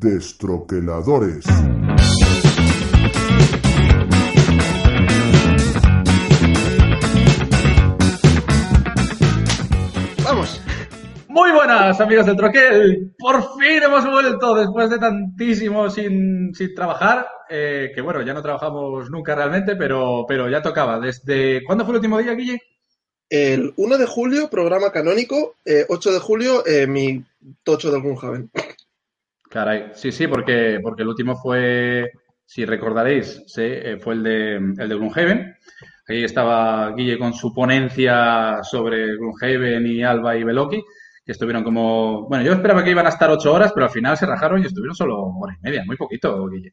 Destroqueladores. Vamos. Muy buenas amigos del Troquel, por fin hemos vuelto después de tantísimo sin, sin trabajar, eh, que bueno, ya no trabajamos nunca realmente, pero, pero ya tocaba. ¿Desde cuándo fue el último día, Guille? El 1 de julio, programa canónico. eh, 8 de julio, eh, mi tocho del Gunhaven. Caray, sí, sí, porque, porque el último fue, si recordaréis, eh, fue el de, el de Gloomhaven. Ahí estaba Guille con su ponencia sobre Gloomhaven y Alba y Beloki, que estuvieron como, bueno, yo esperaba que iban a estar ocho horas, pero al final se rajaron y estuvieron solo hora y media, muy poquito, Guille.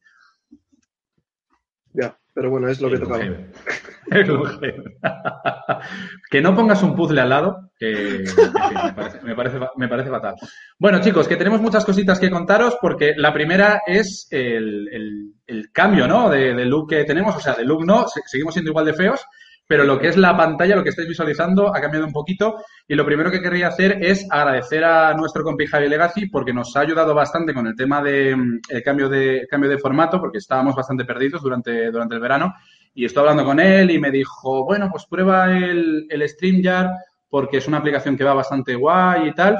Ya, pero bueno, es lo que tocaba. Que no pongas un puzzle al lado, que me, parece, me, parece, me parece fatal. Bueno, chicos, que tenemos muchas cositas que contaros porque la primera es el, el- el cambio, ¿no? De, de look que tenemos, o sea, de look no, se- seguimos siendo igual de feos, pero lo que es la pantalla, lo que estáis visualizando, ha cambiado un poquito. Y lo primero que querría hacer es agradecer a nuestro compi Legacy porque nos ha ayudado bastante con el tema de mm, cambio de cambio de formato, porque estábamos bastante perdidos durante, durante el verano. Y estoy hablando con él y me dijo, bueno, pues prueba el, el StreamYard porque es una aplicación que va bastante guay y tal.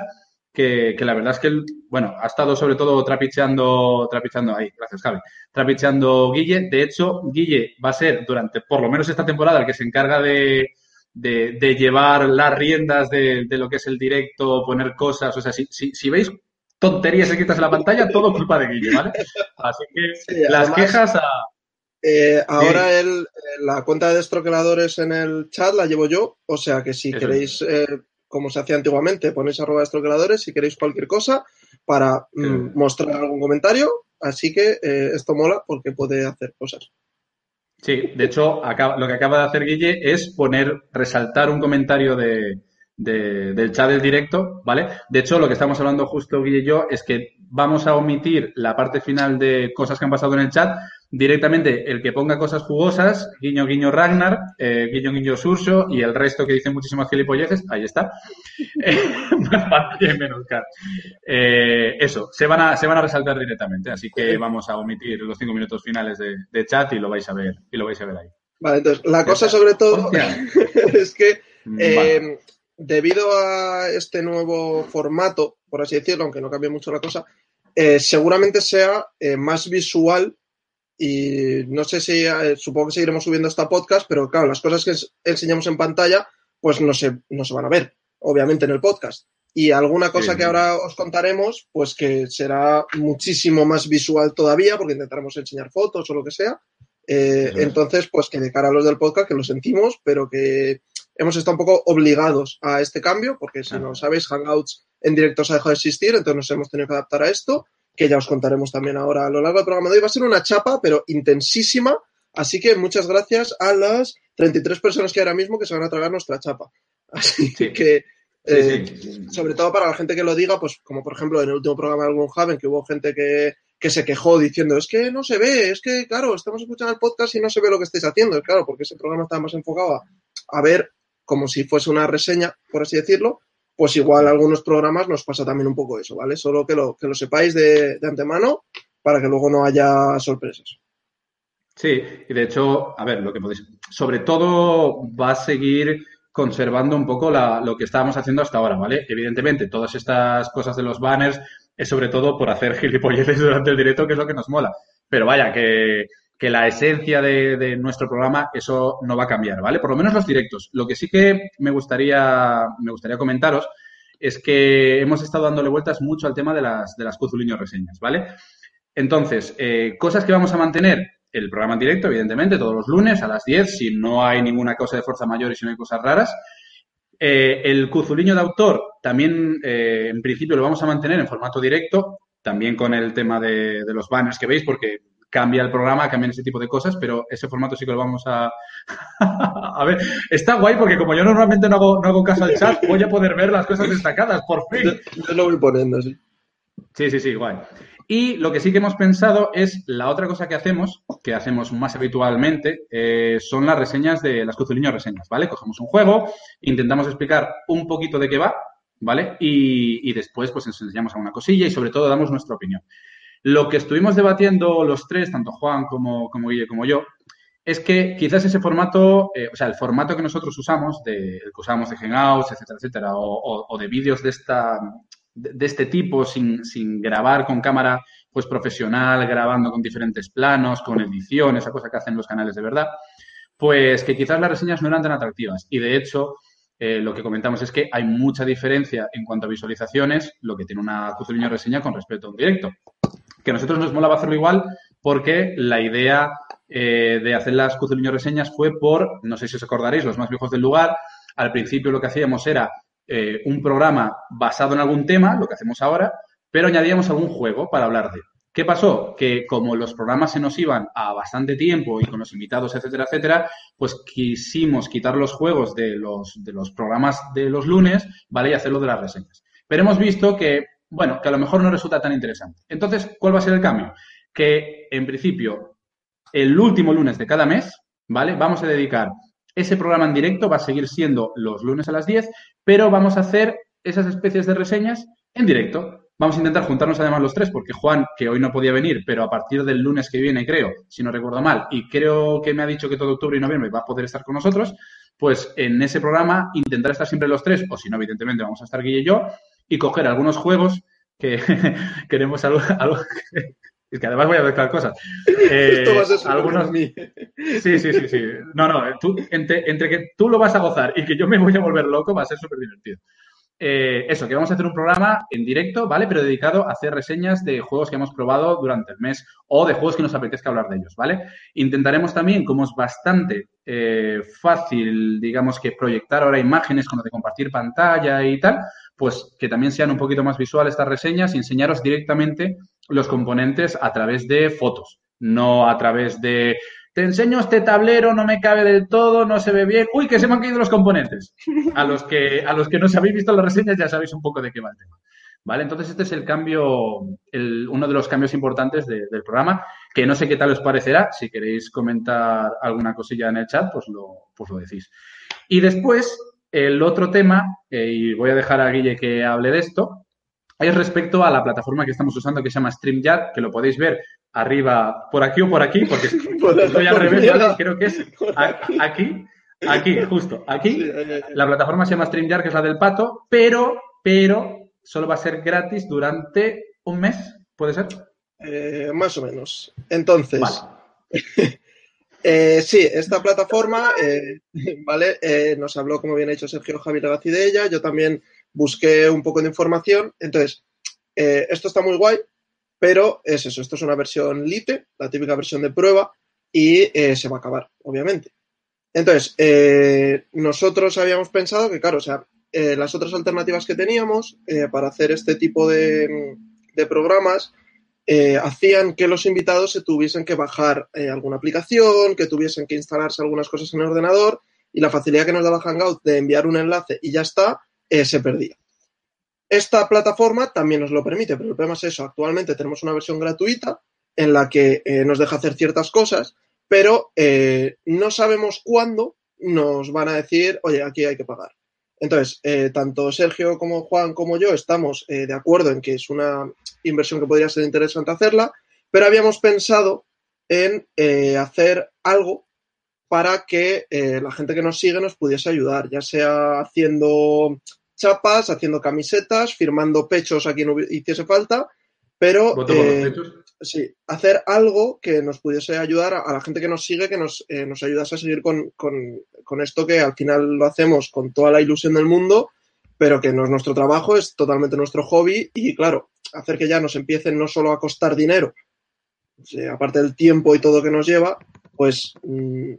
Que, que la verdad es que, él, bueno, ha estado sobre todo trapicheando, trapicheando ahí, gracias Javi, trapicheando Guille. De hecho, Guille va a ser durante por lo menos esta temporada el que se encarga de, de, de llevar las riendas de, de lo que es el directo, poner cosas. O sea, si, si, si veis tonterías escritas en la pantalla, todo culpa de Guille, ¿vale? Así que Sí, las además- quejas a. Eh, ahora el, eh, la cuenta de destroqueladores en el chat la llevo yo, o sea que si Eso queréis, eh, como se hacía antiguamente, ponéis arroba destroqueladores si queréis cualquier cosa para mm, Sí. mostrar algún comentario. Así que eh, esto mola porque puede hacer cosas. Sí, de hecho, acaba- lo que acaba de hacer Guille es poner, resaltar un comentario de, de- del chat del directo, ¿vale? De hecho, lo que estamos hablando justo Guille y yo es que vamos a omitir la parte final de cosas que han pasado en el chat. Directamente, el que ponga cosas jugosas, guiño, guiño Ragnar, eh, guiño, guiño Surso y el resto que dicen muchísimas gilipolleces, ahí está. Eh, más y menos. Eh, eso, se van, a, se van a resaltar directamente, así que vamos a omitir los cinco minutos finales de, de chat y lo vais a ver, y lo vais a ver ahí. Vale, entonces, la cosa sobre todo es que Vale. Debido a este nuevo formato, por así decirlo, aunque no cambie mucho la cosa, eh, seguramente sea eh, más visual y no sé si, eh, supongo que seguiremos subiendo esta podcast, pero claro, las cosas que ens- enseñamos en pantalla, pues no se, no se van a ver, obviamente, en el podcast. Y alguna cosa Sí. que ahora os contaremos, pues que será muchísimo más visual todavía, porque intentaremos enseñar fotos o lo que sea. Eh, es. entonces, pues que de cara a los del podcast, que lo sentimos, pero que hemos estado un poco obligados a este cambio, porque si Ah. no sabéis, Hangouts en directo se ha dejado de existir, entonces nos hemos tenido que adaptar a esto, que ya os contaremos también ahora a lo largo del programa de hoy. Va a ser una chapa, pero intensísima, así que muchas gracias a las 33 personas que hay ahora mismo que se van a tragar nuestra chapa. Así Sí. que, Sí, eh, sí. sobre todo para la gente que lo diga, pues como por ejemplo en el último programa de algún Haven, que hubo gente que, que se quejó diciendo, es que no se ve, es que, claro, estamos escuchando el podcast y no se ve lo que estáis haciendo. Claro, porque ese programa estaba más enfocado a, a ver como si fuese una reseña, por así decirlo, pues igual algunos programas nos pasa también un poco eso, ¿vale? Solo que lo, que lo sepáis de, de antemano para que luego no haya sorpresas. Sí, y de hecho, a ver, lo que podéis. Sobre todo va a seguir conservando un poco lo que estábamos haciendo hasta ahora, ¿vale? Evidentemente, todas estas cosas de los banners es sobre todo por hacer gilipolleces durante el directo, que es lo que nos mola. Pero vaya, que, que la esencia de, de nuestro programa, eso no va a cambiar, ¿vale? Por lo menos los directos. Lo que sí que me gustaría, me gustaría comentaros es que hemos estado dándole vueltas mucho al tema de las, de las Cuzuliño reseñas, ¿vale? Entonces, eh, cosas que vamos a mantener, el programa en directo, evidentemente, todos los lunes a las 10, si no hay ninguna cosa de fuerza mayor y si no hay cosas raras. Eh, el Cuzuliño de autor también, eh, en principio, lo vamos a mantener en formato directo, también con el tema de, de los banners que veis, porque cambia el programa, cambian ese tipo de cosas, pero ese formato sí que lo vamos a... a ver, está guay porque como yo normalmente no hago, no hago caso al chat, voy a poder ver las cosas destacadas, por fin. Yo, yo lo voy poniendo, sí. Sí, sí, sí, guay. Y lo que sí que hemos pensado es la otra cosa que hacemos, que hacemos más habitualmente, eh, son las reseñas de las Cuzuliño reseñas, ¿vale? Cogemos un juego, intentamos explicar un poquito de qué va, ¿vale? Y, y después pues enseñamos alguna cosilla y sobre todo damos nuestra opinión. Lo que estuvimos debatiendo los tres, tanto Juan como, Guille como yo, es que quizás ese formato, eh, o sea, el formato que nosotros usamos, de, el que usamos de Hangouts, etcétera, etcétera, o, de vídeos de, esta, de, este tipo sin, grabar con cámara pues profesional, grabando con diferentes planos, con edición, esa cosa que hacen los canales de verdad, pues que quizás las reseñas no eran tan atractivas. Y de hecho, eh, lo que comentamos es que hay mucha diferencia en cuanto a visualizaciones, lo que tiene una Cuzuliño reseña con respecto a un directo. Que a nosotros nos molaba hacerlo igual porque la idea eh, de hacer las Cuzuliño reseñas fue por, no sé si os acordaréis, los más viejos del lugar. Al principio lo que hacíamos era eh, un programa basado en algún tema, lo que hacemos ahora, pero añadíamos algún juego para hablar de. ¿Qué pasó? Que como los programas se nos iban a bastante tiempo y con los invitados, etcétera, etcétera, pues quisimos quitar los juegos de los, de los programas de los lunes, ¿vale? Y hacerlo de las reseñas. Pero hemos visto que, bueno, que a lo mejor no resulta tan interesante. Entonces, ¿cuál va a ser el cambio? Que, en principio, el último lunes de cada mes, ¿vale? Vamos a dedicar ese programa en directo, va a seguir siendo los lunes a las 10, pero vamos a hacer esas especies de reseñas en directo. Vamos a intentar juntarnos además los tres, porque Juan, que hoy no podía venir, pero a partir del lunes que viene, creo, si no recuerdo mal, y creo que me ha dicho que todo octubre y noviembre va a poder estar con nosotros, pues en ese programa intentar estar siempre los tres, o si no, evidentemente vamos a estar Guille y yo, y coger algunos juegos que queremos algo, es que además voy a mezclar cosas. Eh, Esto va a ser algunos... Sí, sí, sí, sí. No, no, entre, entre, que tú lo vas a gozar y que yo me voy a volver loco, va a ser súper divertido. Eh, eso, que vamos a hacer un programa en directo, ¿vale? Pero dedicado a hacer reseñas de juegos que hemos probado durante el mes o de juegos que nos apetezca hablar de ellos, ¿vale? Intentaremos también, como es bastante eh, fácil, digamos que proyectar ahora imágenes con lo de compartir pantalla y tal, pues que también sean un poquito más visuales estas reseñas y enseñaros directamente los componentes a través de fotos, no a través de te enseño este tablero, no me cabe del todo, no se ve bien. Uy, que se me han caído los componentes. A los que, a los que no os habéis visto las reseñas ya sabéis un poco de qué va el tema. ¿Vale? Entonces, este es el cambio, uno de los cambios importantes del programa, que no sé qué tal os parecerá. Si queréis comentar alguna cosilla en el chat, pues lo, pues lo decís. Y después, el otro tema, eh, y voy a dejar a Guille que hable de esto, es respecto a la plataforma que estamos usando que se llama StreamYard, que lo podéis ver arriba, por aquí o por aquí, porque estoy al revés, creo que es aquí, aquí, justo, aquí. La plataforma se llama StreamYard, que es la del pato, pero, pero, solo va a ser gratis durante un mes, ¿puede ser? Eh, más o menos. Entonces, eh, sí, esta plataforma, eh, ¿vale? nos habló, como bien ha dicho Sergio Javier Gazi de ella, yo también busqué un poco de información, entonces, esto está muy guay, pero es eso, esto es una versión lite, la típica versión de prueba, y eh, se va a acabar, obviamente. Entonces, eh, nosotros habíamos pensado que, claro, o sea, eh, las otras alternativas que teníamos para hacer este tipo de, de programas hacían que los invitados se tuviesen que bajar alguna aplicación, que tuviesen que instalarse algunas cosas en el ordenador y la facilidad que nos daba Hangout de enviar un enlace y ya está, se perdía. Esta plataforma también nos lo permite, pero el problema es eso. Actualmente tenemos una versión gratuita en la que eh, nos deja hacer ciertas cosas, pero eh, no sabemos cuándo nos van a decir, oye, aquí hay que pagar. Entonces, eh, tanto Sergio como Juan como yo estamos de acuerdo en que es una inversión que podría ser interesante hacerla, pero habíamos pensado en hacer algo para que la gente que nos sigue nos pudiese ayudar, ya sea haciendo chapas, haciendo camisetas, firmando pechos a quien hiciese falta, pero eh, sí, hacer algo que nos pudiese ayudar a, la gente que nos sigue, que nos, eh, nos ayudase a seguir con, con, esto que al final lo hacemos con toda la ilusión del mundo, pero que no es nuestro trabajo, es totalmente nuestro hobby y claro, hacer que ya nos empiecen no solo a costar dinero, aparte del tiempo y todo que nos lleva, pues mm,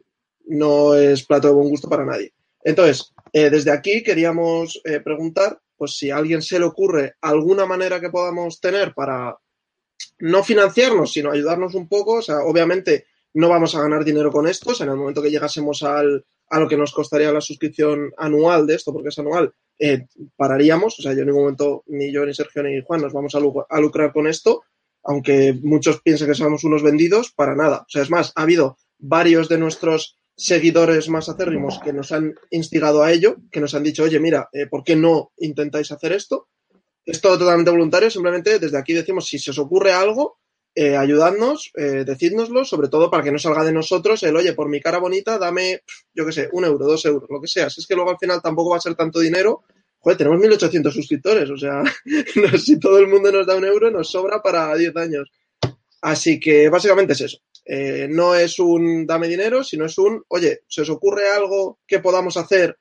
no es plato de buen gusto para nadie. Entonces, eh, desde aquí queríamos eh, preguntar, pues si a alguien se le ocurre alguna manera que podamos tener para no financiarnos, sino ayudarnos un poco. O sea, obviamente no vamos a ganar dinero con esto. en el momento que llegásemos al, a lo que nos costaría la suscripción anual de esto, porque es anual, eh, pararíamos. O sea, yo en ningún momento, ni yo, ni Sergio, ni Juan nos vamos a, a lucrar con esto. Aunque muchos piensen que somos unos vendidos, para nada. O sea, es más, ha habido varios de nuestros seguidores más acérrimos que nos han instigado a ello, que nos han dicho, oye, mira, eh, ¿por qué no intentáis hacer esto? Es todo totalmente voluntario, simplemente desde aquí decimos, si se os ocurre algo, eh, ayudadnos, eh, decídnoslo, sobre todo para que no salga de nosotros el, oye, por mi cara bonita, dame, yo qué sé, un euro, dos euros, lo que sea. Si es que luego al final tampoco va a ser tanto dinero, joder, tenemos 1.800 suscriptores, o sea, si todo el mundo nos da un euro, nos sobra para 10 años. Así que básicamente es eso. Eh, no es un dame dinero, sino es un, oye, ¿se os ocurre algo que podamos hacer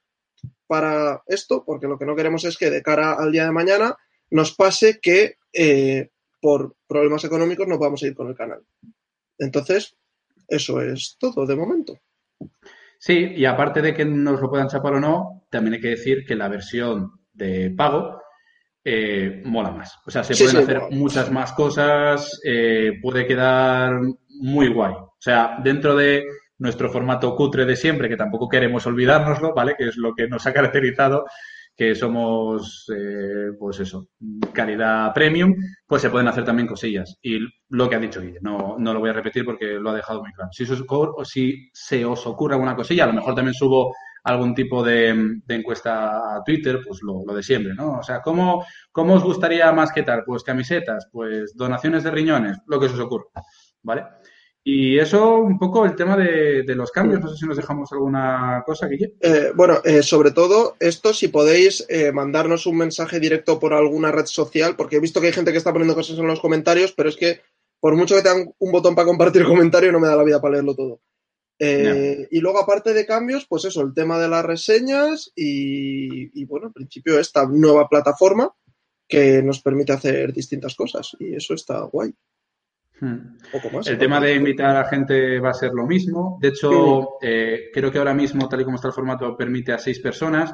para esto? Porque lo que no queremos es que de cara al día de mañana nos pase que eh, por problemas económicos no podamos ir con el canal. Entonces, eso es todo de momento. Sí, y aparte de que nos lo puedan chapar o no, también hay que decir que la versión de pago eh, mola más. O sea, se pueden hacer muchas más cosas, eh, puede quedar muy guay. O sea, dentro de nuestro formato cutre de siempre, que tampoco queremos olvidárnoslo, ¿vale? Que es lo que nos ha caracterizado, que somos, eh, pues eso, calidad premium, pues se pueden hacer también cosillas. Y lo que ha dicho Guille, no, no lo voy a repetir porque lo ha dejado muy claro. Si, o si se os ocurre alguna cosilla, a lo mejor también subo algún tipo de, encuesta a Twitter, pues lo, de siempre, ¿no? O sea, ¿cómo, ¿cómo os gustaría más que tal? Pues camisetas, pues donaciones de riñones, lo que se os ocurra, ¿vale? Y eso, un poco el tema de, los cambios. No sé si nos dejamos alguna cosa, Guille. Eh, bueno, eh, sobre todo esto, si podéis eh, mandarnos un mensaje directo por alguna red social, porque he visto que hay gente que está poniendo cosas en los comentarios, pero es que por mucho que tengan un botón para compartir comentario, no me da la vida para leerlo todo. Y luego, aparte de cambios, pues eso, el tema de las reseñas y, y, bueno, en principio esta nueva plataforma que nos permite hacer distintas cosas y eso está guay. Hmm. el tema de invitar a gente va a ser lo mismo. De hecho, eh, creo que ahora mismo, tal y como está el formato, permite a seis personas,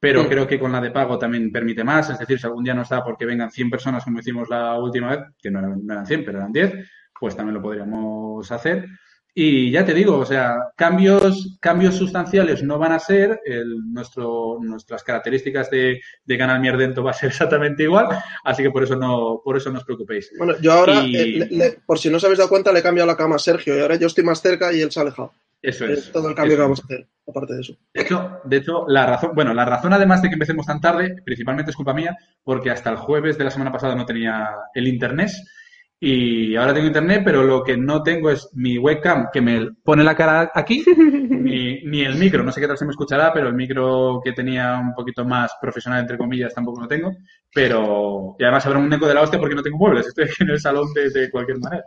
pero creo que con la de pago también permite más. Es decir, si algún día no está porque vengan 100 personas, como hicimos la última vez, que no eran, no eran 100, pero eran 10, pues también lo podríamos hacer. Y ya te digo, o sea, cambios, cambios sustanciales no van a ser, el, nuestro, nuestras características de, de Canal Mierdento va a ser exactamente igual, así que por eso no, por eso no os preocupéis. Bueno, yo ahora, eh, por si no os habéis dado cuenta, le he cambiado la cama a Sergio y ahora yo estoy más cerca y él se ha alejado. Eso es. todo el cambio que vamos a hacer, aparte de eso. De hecho, de hecho, la razón, bueno, la razón además de que empecemos tan tarde, principalmente es culpa mía, porque hasta el jueves de la semana pasada no tenía el internet y ahora tengo internet, pero lo que no tengo es mi webcam que me pone la cara aquí, ni, el micro. No sé qué tal se me escuchará, pero el micro que tenía un poquito más profesional, entre comillas, tampoco lo tengo. Pero, y además habrá un eco de la hostia porque no tengo muebles. Estoy aquí en el salón de, cualquier manera.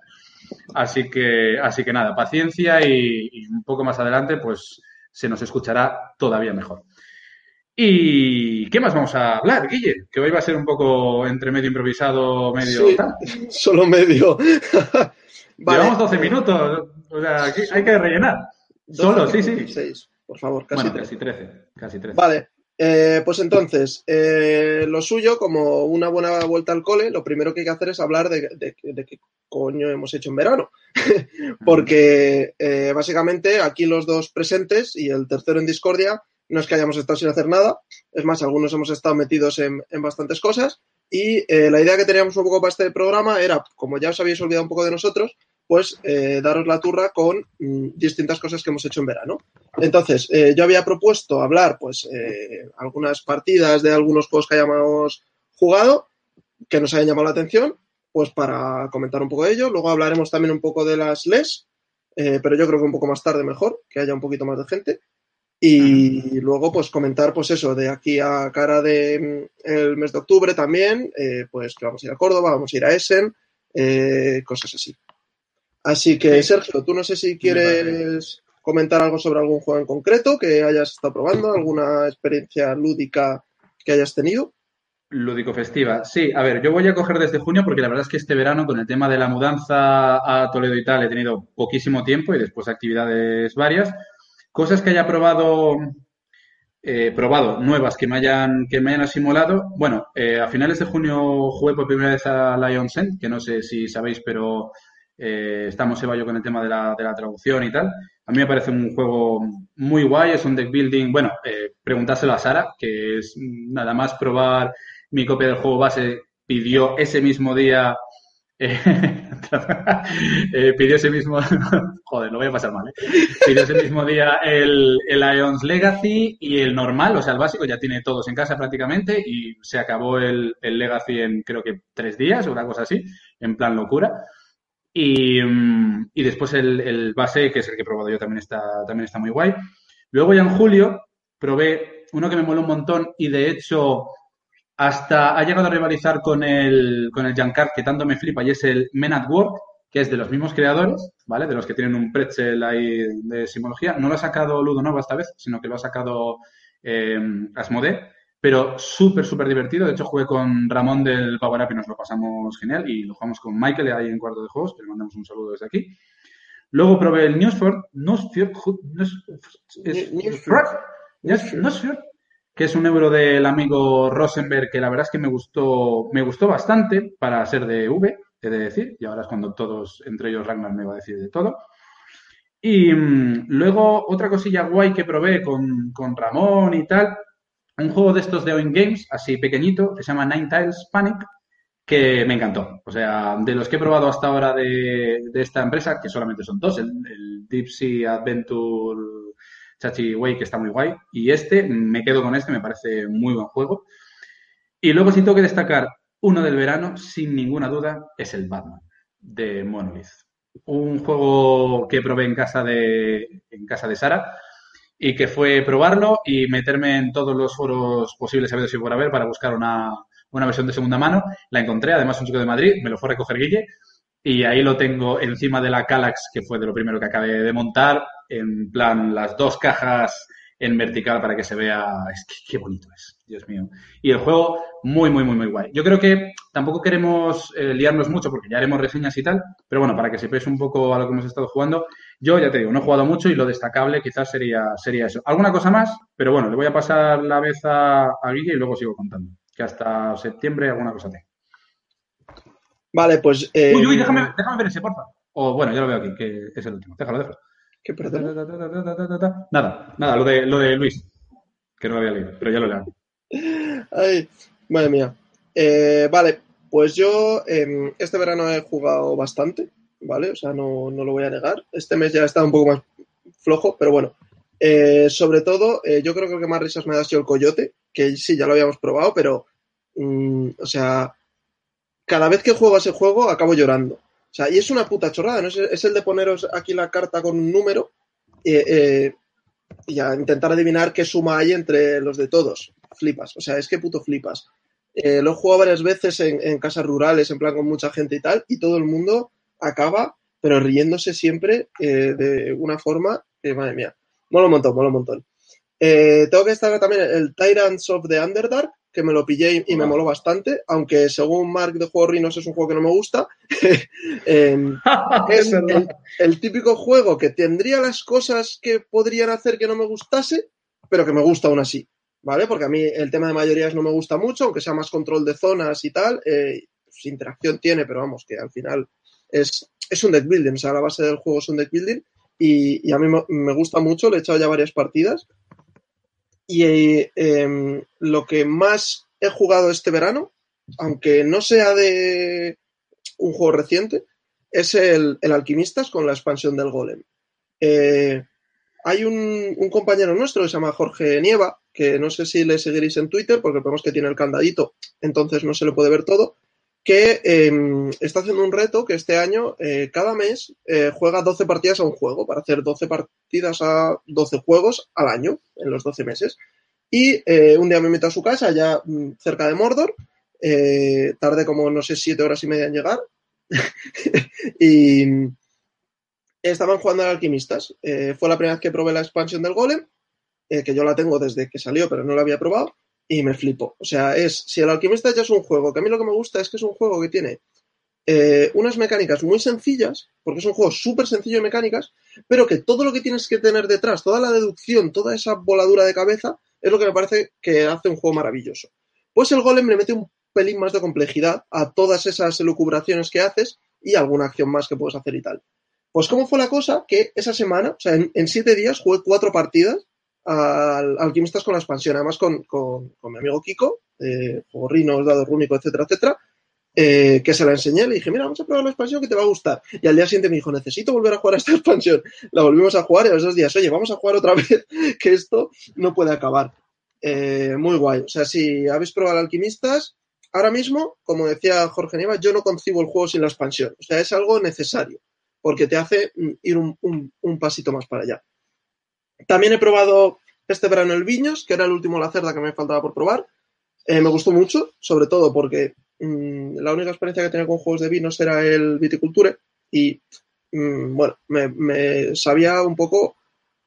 Así que, así que nada, paciencia y, y un poco más adelante, pues se nos escuchará todavía mejor. ¿Y qué más vamos a hablar, Guille? Que hoy va a ser un poco entre medio improvisado, medio... Sí, solo medio. Llevamos 12 minutos, o sea, aquí hay que rellenar. Solo, sí, sí. 6, por favor, casi, bueno, casi 13. Casi 13. Vale, eh, pues entonces, eh, lo suyo, como una buena vuelta al cole, lo primero que hay que hacer es hablar de, de, qué coño hemos hecho en verano. Porque eh, básicamente aquí los dos presentes y el tercero en discordia no es que hayamos estado sin hacer nada, es más, algunos hemos estado metidos en, bastantes cosas y eh, la idea que teníamos un poco para este programa era, como ya os habéis olvidado un poco de nosotros, pues eh, daros la turra con mm, distintas cosas que hemos hecho en verano. Entonces, eh, yo había propuesto hablar, pues, algunas partidas de algunos juegos que hayamos jugado, que nos hayan llamado la atención, pues para comentar un poco de ello. Luego hablaremos también un poco de las LES, pero yo creo que un poco más tarde mejor, que haya un poquito más de gente. Y luego, pues comentar, pues eso, de aquí a cara de mm, el mes de octubre también, eh, pues que vamos a ir a Córdoba, vamos a ir a Essen, eh, cosas así. Así que, Sergio, tú no sé si quieres comentar algo sobre algún juego en concreto que hayas estado probando, alguna experiencia lúdica que hayas tenido. Lúdico festiva. Sí, a ver, yo voy a coger desde junio porque la verdad es que este verano con el tema de la mudanza a Toledo y tal he tenido poquísimo tiempo y después actividades varias. Cosas que haya probado, eh, probado nuevas que me hayan, que me hayan asimilado. Bueno, eh, a finales de junio jugué por primera vez a Lion's End, que no sé si sabéis, pero eh, estamos Eva yo con el tema de la, de la traducción y tal. A mí me parece un juego muy guay, es un deck building. Bueno, eh, preguntárselo a Sara, que es nada más probar mi copia del juego base, pidió ese mismo día eh, eh, pidió ese mismo, joder, lo voy a pasar mal, ¿eh? pidió ese mismo día el, el Ions Legacy y el normal, o sea, el básico, ya tiene todos en casa prácticamente y se acabó el, el Legacy en creo que tres días o una cosa así, en plan locura. Y, mm, y después el, el, base, que es el que he probado yo, también está, también está muy guay. Luego ya en julio probé uno que me moló un montón y de hecho hasta ha llegado a rivalizar con el, con el Junkart, que tanto me flipa, y es el Men at Work, que es de los mismos creadores, ¿vale? De los que tienen un pretzel ahí de simbología. No lo ha sacado Ludo Nova esta vez, sino que lo ha sacado eh, Asmodee, pero súper, súper divertido. De hecho, jugué con Ramón del Power Up y nos lo pasamos genial, y lo jugamos con Michael ahí en cuarto de juegos, que le mandamos un saludo desde aquí. Luego probé el Newsford, Newsford, Newsford, que es un euro del amigo Rosenberg, que la verdad es que me gustó, me gustó bastante para ser de V, he de decir, y ahora es cuando todos, entre ellos Ragnar, me va a decir de todo. Y mmm, luego otra cosilla guay que probé con, con, Ramón y tal, un juego de estos de Owen Games, así pequeñito, que se llama Nine Tiles Panic, que me encantó. O sea, de los que he probado hasta ahora de, de esta empresa, que solamente son dos, el, el Deep Sea Adventure Chachi Way, que está muy guay, y este, me quedo con este, me parece muy buen juego. Y luego, si tengo que destacar uno del verano, sin ninguna duda, es el Batman de Monolith. Un juego que probé en casa de, en casa de Sara y que fue probarlo y meterme en todos los foros posibles habidos y por haber para buscar una, una versión de segunda mano. La encontré, además un chico de Madrid, me lo fue a recoger Guille y ahí lo tengo encima de la Calax, que fue de lo primero que acabé de montar, en plan las dos cajas en vertical para que se vea. Es que qué bonito es, Dios mío. Y el juego, muy, muy, muy, muy guay. Yo creo que tampoco queremos eh, liarnos mucho porque ya haremos reseñas y tal, pero bueno, para que sepáis un poco a lo que hemos estado jugando, yo ya te digo, no he jugado mucho y lo destacable quizás sería, sería eso. ¿Alguna cosa más? Pero bueno, le voy a pasar la vez a, a Guille y luego sigo contando. Que hasta septiembre alguna cosa tengo. Vale, pues. Eh... Uy, uy, déjame, déjame ver ese, porfa. O bueno, ya lo veo aquí, que es el último. Déjalo, déjalo. ¿Qué perdón? Nada, nada, lo de, lo de Luis, que no lo había leído, pero ya lo leo. Ay, madre mía. Eh, vale, pues yo eh, este verano he jugado bastante, ¿vale? O sea, no, no, lo voy a negar. Este mes ya está un poco más flojo, pero bueno. Eh, sobre todo, eh, yo creo que lo que más risas me ha sido el coyote, que sí, ya lo habíamos probado, pero, mm, o sea, cada vez que juego ese juego acabo llorando. O sea, y es una puta chorrada, ¿no? Es, el de poneros aquí la carta con un número eh, eh, y a intentar adivinar qué suma hay entre los de todos. Flipas, o sea, es que puto flipas. Eh, lo he jugado varias veces en, casas rurales, en plan con mucha gente y tal, y todo el mundo acaba, pero riéndose siempre de una forma que, madre mía, mola un montón, mola un montón. tengo que destacar también el Tyrants of the Underdark, que me lo pillé y, y me moló bastante, aunque según Mark de Juego Rinos es un juego que no me gusta. eh, es el, el, típico juego que tendría las cosas que podrían hacer que no me gustase, pero que me gusta aún así, ¿vale? Porque a mí el tema de mayorías no me gusta mucho, aunque sea más control de zonas y tal, eh, pues interacción tiene, pero vamos, que al final es, es un deck building, o sea, la base del juego es un deck building y, y a mí me, me gusta mucho, le he echado ya varias partidas y eh, lo que más he jugado este verano, aunque no sea de un juego reciente, es el, el Alquimistas con la expansión del Golem. Eh, hay un, un, compañero nuestro que se llama Jorge Nieva, que no sé si le seguiréis en Twitter, porque vemos que tiene el candadito, entonces no se le puede ver todo, que eh, está haciendo un reto que este año, eh, cada mes, eh, juega 12 partidas a un juego, para hacer 12 partidas a 12 juegos al año, en los 12 meses. Y eh, un día me meto a su casa, ya mm, cerca de Mordor, tardé como, no sé, 7 horas y media en llegar, y estaban jugando al Alquimistas. Fue la primera vez que probé la expansión del Golem, que yo la tengo desde que salió, pero no la había probado y me flipo. O sea, es, si el alquimista ya es un juego, que a mí lo que me gusta es que es un juego que tiene eh, unas mecánicas muy sencillas, porque es un juego súper sencillo de mecánicas, pero que todo lo que tienes que tener detrás, toda la deducción, toda esa voladura de cabeza, es lo que me parece que hace un juego maravilloso. Pues el golem le mete un pelín más de complejidad a todas esas elucubraciones que haces y alguna acción más que puedes hacer y tal. Pues cómo fue la cosa que esa semana, o sea, en, en siete días jugué cuatro partidas al Alquimistas con la expansión, además con, con, con mi amigo Kiko, eh, Rinos, Dado Rúnico, etcétera, etcétera, eh, que se la enseñé, le dije, mira, vamos a probar la expansión que te va a gustar. Y al día siguiente me dijo, necesito volver a jugar a esta expansión. La volvimos a jugar y a los dos días, oye, vamos a jugar otra vez, que esto no puede acabar. Eh, muy guay. O sea, si habéis probado Alquimistas, ahora mismo, como decía Jorge Nieva, yo no concibo el juego sin la expansión. O sea, es algo necesario, porque te hace mm, ir un, un pasito más para allá. También he probado este verano el Viños, que era el último La Cerda que me faltaba por probar. Eh, me gustó mucho, sobre todo porque mmm, la única experiencia que tenía con juegos de vinos era el Viticulture y, mmm, bueno, me, me, sabía un poco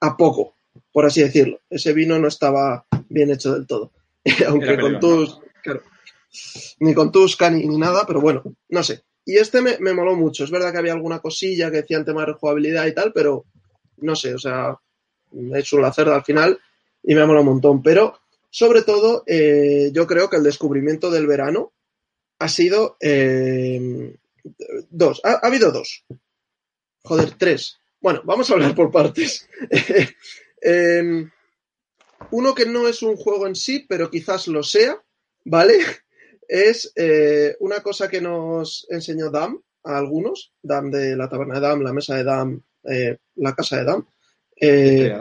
a poco, por así decirlo. Ese vino no estaba bien hecho del todo. Aunque con tus... Claro, ni con Tusca ni, ni, nada, pero bueno, no sé. Y este me, me moló mucho. Es verdad que había alguna cosilla que decían tema de rejugabilidad y tal, pero no sé, o sea, he hecho la cerda al final y me mola un montón. Pero, sobre todo, eh, yo creo que el descubrimiento del verano ha sido eh, dos. Ha, ha, habido dos. Joder, tres. Bueno, vamos a hablar por partes. eh, uno que no es un juego en sí, pero quizás lo sea, ¿vale? Es eh, una cosa que nos enseñó Dam a algunos, Dam de la taberna de Dam, la mesa de Dam, la casa de Dam. Eh,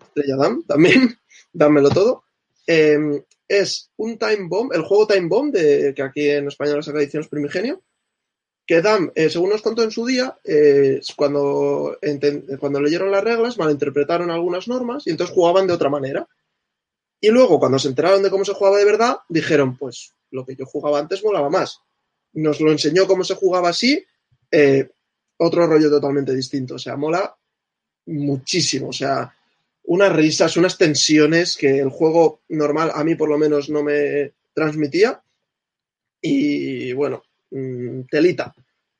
Estrella Dam también, dámelo todo. Eh, es un Time Bomb, el juego Time Bomb, de, que aquí en español saca ediciones Primigenio, que Dam, eh, según nos contó en su día, eh, cuando, cuando leyeron las reglas, malinterpretaron algunas normas y entonces jugaban de otra manera. Y luego, cuando se enteraron de cómo se jugaba de verdad, dijeron, pues lo que yo jugaba antes molaba más. Nos lo enseñó cómo se jugaba así, eh, otro rollo totalmente distinto. O sea, mola muchísimo. O sea, unas risas, unas tensiones que el juego normal a mí por lo menos no me transmitía. Y bueno, mmm, telita.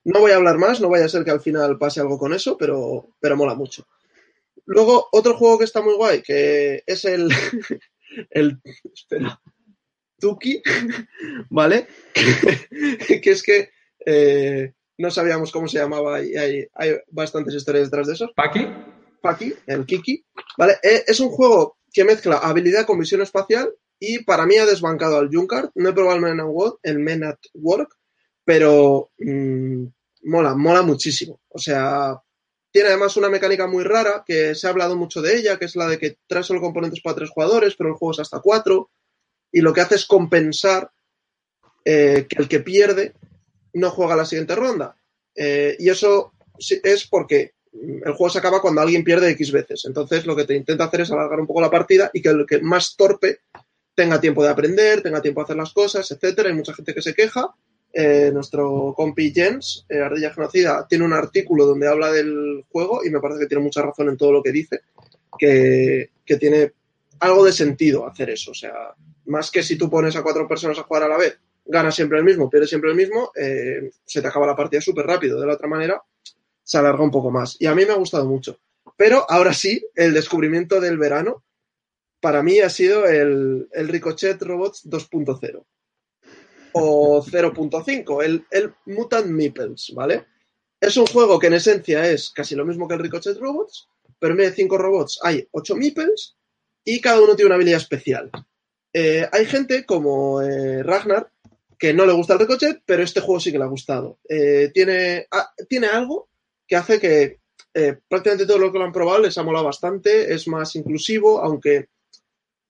No voy a hablar más, no vaya a ser que al final pase algo con eso, pero, pero mola mucho. Luego, otro juego que está muy guay, que es el. el espera. Tuki, ¿vale? que es que eh, no sabíamos cómo se llamaba y hay, hay bastantes historias detrás de eso. ¿Paki? Paki, el Kiki, ¿vale? Es un juego que mezcla habilidad con visión espacial y para mí ha desbancado al Junkard. No he probado el Men at Work, el Men at Work pero mmm, mola, mola muchísimo. O sea, tiene además una mecánica muy rara que se ha hablado mucho de ella, que es la de que trae solo componentes para tres jugadores, pero el juego es hasta cuatro. Y lo que hace es compensar eh, que el que pierde no juega la siguiente ronda. Eh, y eso es porque el juego se acaba cuando alguien pierde X veces. Entonces lo que te intenta hacer es alargar un poco la partida y que el que más torpe tenga tiempo de aprender, tenga tiempo de hacer las cosas, etcétera. Hay mucha gente que se queja. Eh, nuestro compi Jens, eh, Ardilla Genocida, tiene un artículo donde habla del juego y me parece que tiene mucha razón en todo lo que dice, que, que tiene algo de sentido hacer eso. O sea, más que si tú pones a cuatro personas a jugar a la vez, gana siempre el mismo, pierde siempre el mismo, eh, se te acaba la partida súper rápido. De la otra manera, se alarga un poco más. Y a mí me ha gustado mucho. Pero ahora sí, el descubrimiento del verano para mí ha sido el, el Ricochet Robots 2.0 o 0.5, el, el, Mutant Meeples, ¿vale? Es un juego que en esencia es casi lo mismo que el Ricochet Robots, pero en vez de 5 robots hay 8 Meeples y cada uno tiene una habilidad especial. Eh, hay gente como eh, Ragnar que no le gusta el Ricochet, pero este juego sí que le ha gustado. Eh, tiene, ah, tiene algo que hace que eh, prácticamente todo lo que lo han probado les ha molado bastante, es más inclusivo, aunque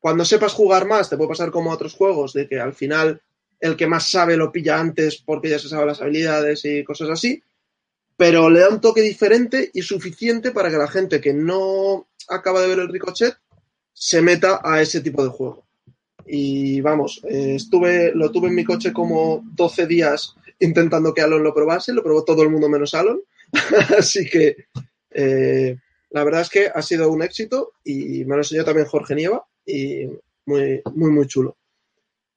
cuando sepas jugar más te puede pasar como a otros juegos, de que al final el que más sabe lo pilla antes porque ya se sabe las habilidades y cosas así, pero le da un toque diferente y suficiente para que la gente que no acaba de ver el Ricochet se meta a ese tipo de juego. Y vamos, eh, estuve, lo tuve en mi coche como 12 días intentando que Alon lo probase, lo probó todo el mundo menos Alon. Así que eh, la verdad es que ha sido un éxito y me lo enseñó también Jorge Nieva y muy, muy, muy chulo.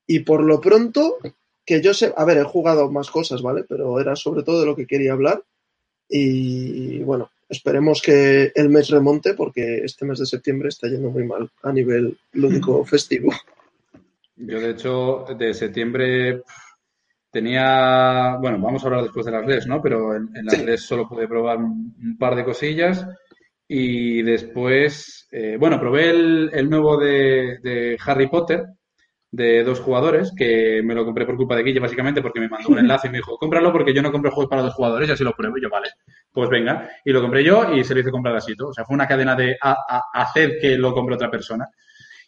Y por lo pronto, que yo sé, a ver, he jugado más cosas, ¿vale? Pero era sobre todo de lo que quería hablar. Y bueno, esperemos que el mes remonte porque este mes de septiembre está yendo muy mal a nivel lúdico festivo. Yo, de hecho, de septiembre tenía, bueno, vamos a hablar después de las LES, ¿no? Pero en, en las sí. LES solo pude probar un, un, par de cosillas y después, eh, bueno, probé el, el nuevo de, de, Harry Potter de dos jugadores, que me lo compré por culpa de Guille, básicamente, porque me mandó un enlace y me dijo, cómpralo porque yo no compro juegos para dos jugadores y así lo pruebo. Y yo, vale, pues venga. Y lo compré yo y se lo hice comprar así, todo. O sea, fue una cadena de a, a hacer que lo compre otra persona.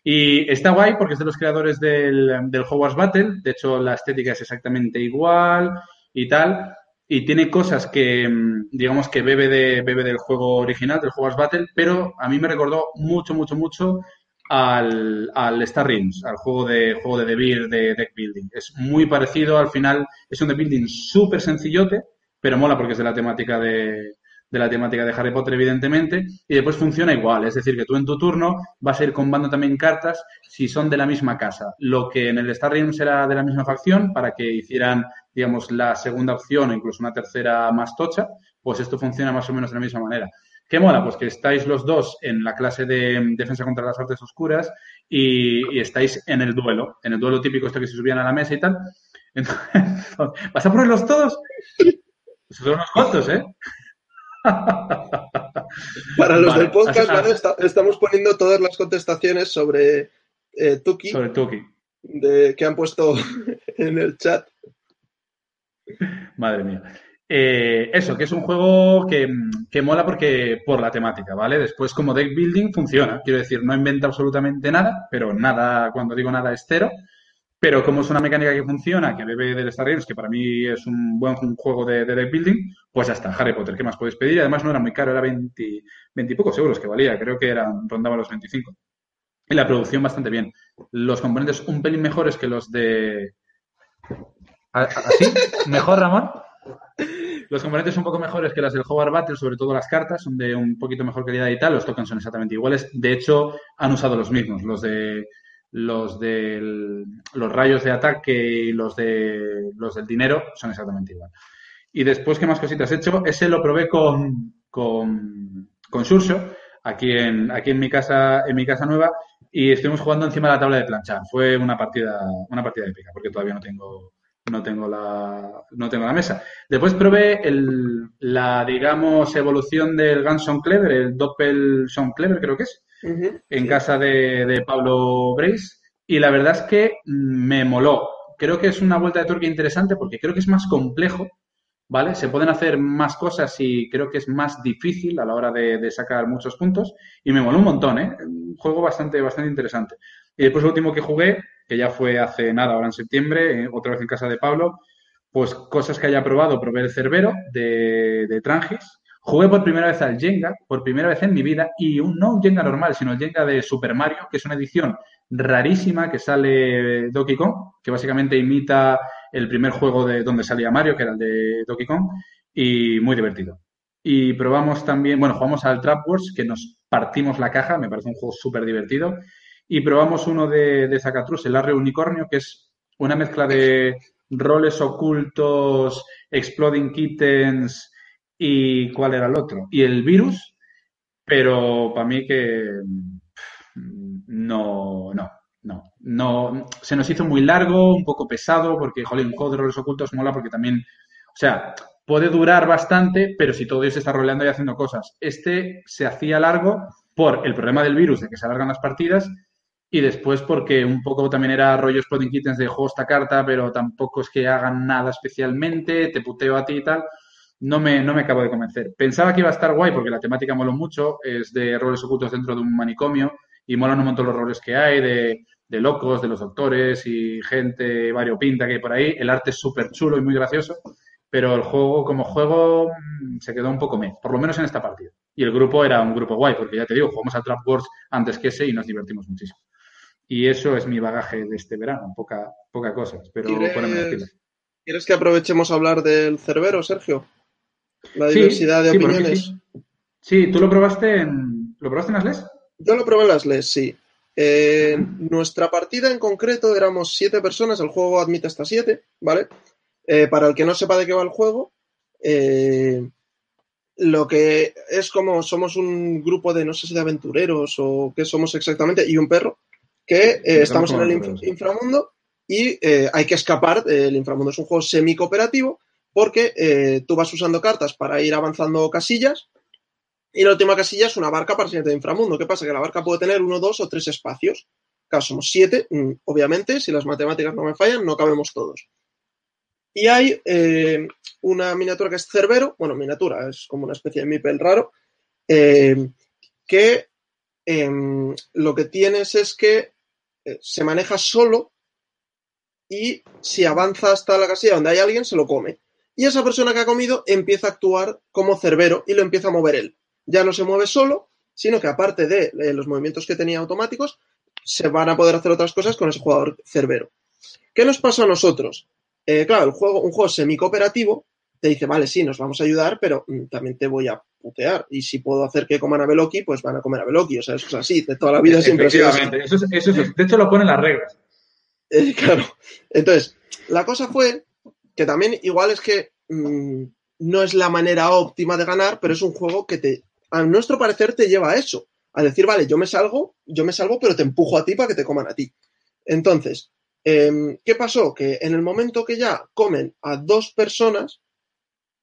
Y está guay porque es de los creadores del, del Hogwarts Battle. De hecho, la estética es exactamente igual y tal. Y tiene cosas que, mm, digamos, que bebe, de, bebe del juego original, del Hogwarts Battle, pero a mí me recordó mucho, mucho, mucho al, al Star Rings, al juego de juego de Beer de deck building. Es muy parecido, al final es un deck building súper sencillote, pero mola porque es de la temática de, de la temática de Harry Potter, evidentemente, y después funciona igual, es decir, que tú en tu turno vas a ir combando también cartas si son de la misma casa. Lo que en el Star Realms era de la misma facción, para que hicieran, digamos, la segunda opción o incluso una tercera más tocha, pues esto funciona más o menos de la misma manera. ¿Qué mola? Pues que estáis los dos en la clase de defensa contra las artes oscuras y, estáis en el duelo, en el duelo típico este que se subían a la mesa y tal. Entonces, ¿Vas a ponerlos todos? Son unos cuantos, ¿eh? Para los del podcast, estamos poniendo todas las contestaciones sobre eh, Tuki. Sobre Tuki. De, que han puesto en el chat. Madre mía. Eh, eso, que es un juego que, que, mola porque por la temática, ¿vale? Después, como deck building, funciona. Quiero decir, no inventa absolutamente nada, pero nada, cuando digo nada, es cero. Pero como es una mecánica que funciona, que bebe del Star Wars, que para mí es un buen juego de, deck building, pues ya está, Harry Potter, ¿qué más podéis pedir? Además no era muy caro, era 20, y pocos euros que valía, creo que eran, rondaba los 25. Y la producción bastante bien. Los componentes un pelín mejores que los de... ¿Así? ¿Mejor, Ramón? Los componentes un poco mejores que las del Howard Battle, sobre todo las cartas, son de un poquito mejor calidad y tal. Los tokens son exactamente iguales. De hecho, han usado los mismos. Los de los de los rayos de ataque y los de los del dinero son exactamente igual. Y después, ¿qué más cositas he hecho? Ese lo probé con, con, con aquí en, aquí en mi casa, en mi casa nueva, y estuvimos jugando encima de la tabla de planchar. Fue una partida, una partida épica, porque todavía no tengo, no tengo la, no tengo la mesa. Después probé el, la, digamos, evolución del Gunson Clever, el Doppel Son Clever, creo que es en casa de, Pablo Brace y la verdad es que me moló. Creo que es una vuelta de tuerca interesante porque creo que es más complejo, ¿vale? Se pueden hacer más cosas y creo que es más difícil a la hora de, sacar muchos puntos y me moló un montón, ¿eh? Un juego bastante, bastante interesante. Y después lo último que jugué, que ya fue hace nada, ahora en septiembre, eh, otra vez en casa de Pablo, pues cosas que haya probado, probé el Cerbero de, de Trangis, Jugué por primera vez al Jenga, por primera vez en mi vida, y un, no un Jenga normal, sino el Jenga de Super Mario, que es una edición rarísima que sale Donkey Kong, que básicamente imita el primer juego de donde salía Mario, que era el de Donkey Kong, y muy divertido. Y probamos también, bueno, jugamos al Trap Wars, que nos partimos la caja, me parece un juego súper divertido. Y probamos uno de, de Zacatrus, el Arre Unicornio, que es una mezcla de roles ocultos, Exploding Kittens, y cuál era el otro. Y el virus, pero para mí que no, no, no, no. Se nos hizo muy largo, un poco pesado, porque, jolín, un juego de roles ocultos mola porque también, o sea, puede durar bastante, pero si todo Dios está roleando y haciendo cosas. Este se hacía largo por el problema del virus, de que se alargan las partidas, y después porque un poco también era rollo Exploding Kittens de juego esta carta, pero tampoco es que hagan nada especialmente, te puteo a ti y tal no me, no me acabo de convencer. Pensaba que iba a estar guay porque la temática mola mucho, es de roles ocultos dentro de un manicomio y molan un montón los roles que hay, de, de locos, de los doctores y gente variopinta que hay por ahí. El arte es súper chulo y muy gracioso, pero el juego como juego mm, se quedó un poco me, por lo menos en esta partida. Y el grupo era un grupo guay, porque ya te digo, jugamos al Trap Wars antes que ese y nos divertimos muchísimo. Y eso es mi bagaje de este verano, poca, poca cosa, pero ¿Quieres, ¿Quieres que aprovechemos a hablar del Cerbero, Sergio? La diversidad de opiniones. Sí, ¿tú lo probaste en. ¿Lo probaste en Asles? Yo lo probé en Asles, sí. Eh, nuestra partida en concreto éramos siete personas, el juego admite hasta siete, ¿vale? Eh, para el que no sepa de qué va el juego, eh, lo que es como somos un grupo de no sé si de aventureros o qué somos exactamente, y un perro, que estamos en el inframundo y hay que escapar. El inframundo es un juego semi-cooperativo porque eh, tú vas usando cartas para ir avanzando casillas y la última casilla es una barca para el de inframundo. ¿Qué pasa? Que la barca puede tener uno, dos o tres espacios. Claro, somos siete, mm, obviamente, si las matemáticas no me fallan, no cabemos todos. Y hay eh, una miniatura que es Cerbero, bueno, miniatura, es como una especie de mipel raro, eh, que em, lo que tienes es que eh, se maneja solo y si avanza hasta la casilla donde hay alguien, se lo come. Y esa persona que ha comido empieza a actuar como cerbero y lo empieza a mover él. Ya no se mueve solo, sino que aparte de eh, los movimientos que tenía automáticos, se van a poder hacer otras cosas con ese jugador cerbero. ¿Qué nos pasó a nosotros? Eh, claro, el juego, un juego semi-cooperativo te dice, vale, sí, nos vamos a ayudar, pero mm, también te voy a putear. Y si puedo hacer que coman a Beloki, pues van a comer a Beloki. O sea, eso es así, de toda la vida siempre Eso es, eso es, de hecho, lo ponen las reglas. Eh, claro. Entonces, la cosa fue que también igual es que mmm, no es la manera óptima de ganar, pero es un juego que te, a nuestro parecer, te lleva a eso. A decir, vale, yo me salgo, yo me salgo, pero te empujo a ti para que te coman a ti. Entonces, eh, ¿qué pasó? Que en el momento que ya comen a dos personas,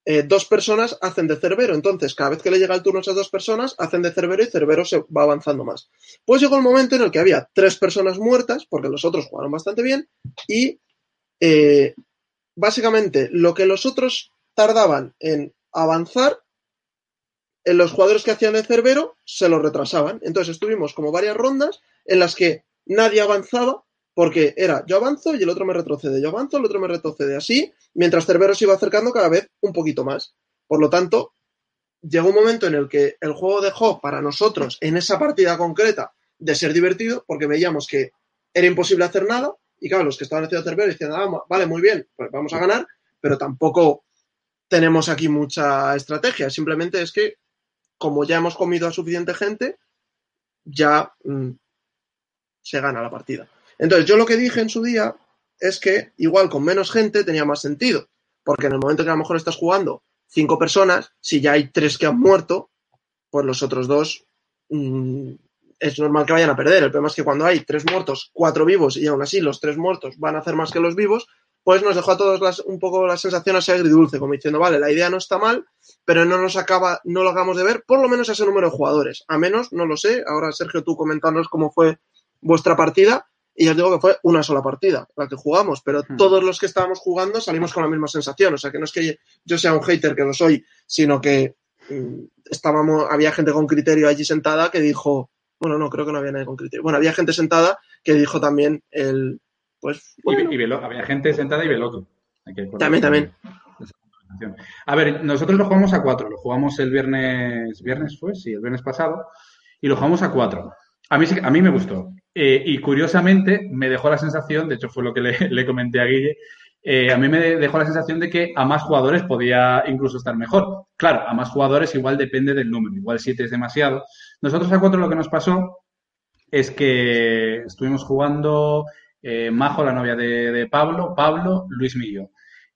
eh, dos personas hacen de cerbero. Entonces, cada vez que le llega el turno a esas dos personas, hacen de cerbero y cerbero se va avanzando más. Pues llegó el momento en el que había tres personas muertas, porque los otros jugaron bastante bien, y eh, básicamente lo que los otros tardaban en avanzar, en los jugadores que hacían de cerbero se lo retrasaban. Entonces estuvimos como varias rondas en las que nadie avanzaba porque era yo avanzo y el otro me retrocede, yo avanzo, el otro me retrocede, así, mientras Cerbero se iba acercando cada vez un poquito más. Por lo tanto, llegó un momento en el que el juego dejó para nosotros, en esa partida concreta, de ser divertido, porque veíamos que era imposible hacer nada, y claro, los que estaban haciendo Cerbero decían, ah, vale, muy bien, pues vamos a ganar, pero tampoco tenemos aquí mucha estrategia, simplemente es que, como ya hemos comido a suficiente gente, ya mm, se gana la partida. Entonces, yo lo que dije en su día es que igual con menos gente tenía más sentido, porque en el momento que a lo mejor estás jugando cinco personas, si ya hay tres que han muerto, pues los otros dos mmm, es normal que vayan a perder. El problema es que cuando hay tres muertos, cuatro vivos y aún así los tres muertos van a hacer más que los vivos, pues nos dejó a todos las, un poco la sensación así agridulce, como diciendo, vale, la idea no está mal, pero no nos acaba, no lo hagamos de ver, por lo menos ese número de jugadores. A menos, no lo sé, ahora Sergio, tú comentanos cómo fue vuestra partida, y os digo que fue una sola partida la que jugamos, pero hmm. todos los que estábamos jugando salimos con la misma sensación. O sea, que no es que yo sea un hater, que lo soy, sino que mm, estábamos, había gente con criterio allí sentada que dijo, bueno, no, creo que no había nadie con criterio. Bueno, había gente sentada que dijo también el, pues... y, había gente sentada y veloto. También, también. A ver, nosotros lo jugamos a cuatro. Lo jugamos el viernes, viernes fue, sí, el viernes pasado, y lo jugamos a cuatro. A mí, a mí me gustó. Eh, y curiosamente me dejó la sensación, de hecho fue lo que le, comenté a Guille, eh, a mí me dejó la sensación de que a más jugadores podía incluso estar mejor. Claro, a más jugadores igual depende del número, igual siete es demasiado. Nosotros a cuatro lo que nos pasó es que estuvimos jugando eh, Majo, la novia de, Pablo, Pablo, Luis Millo.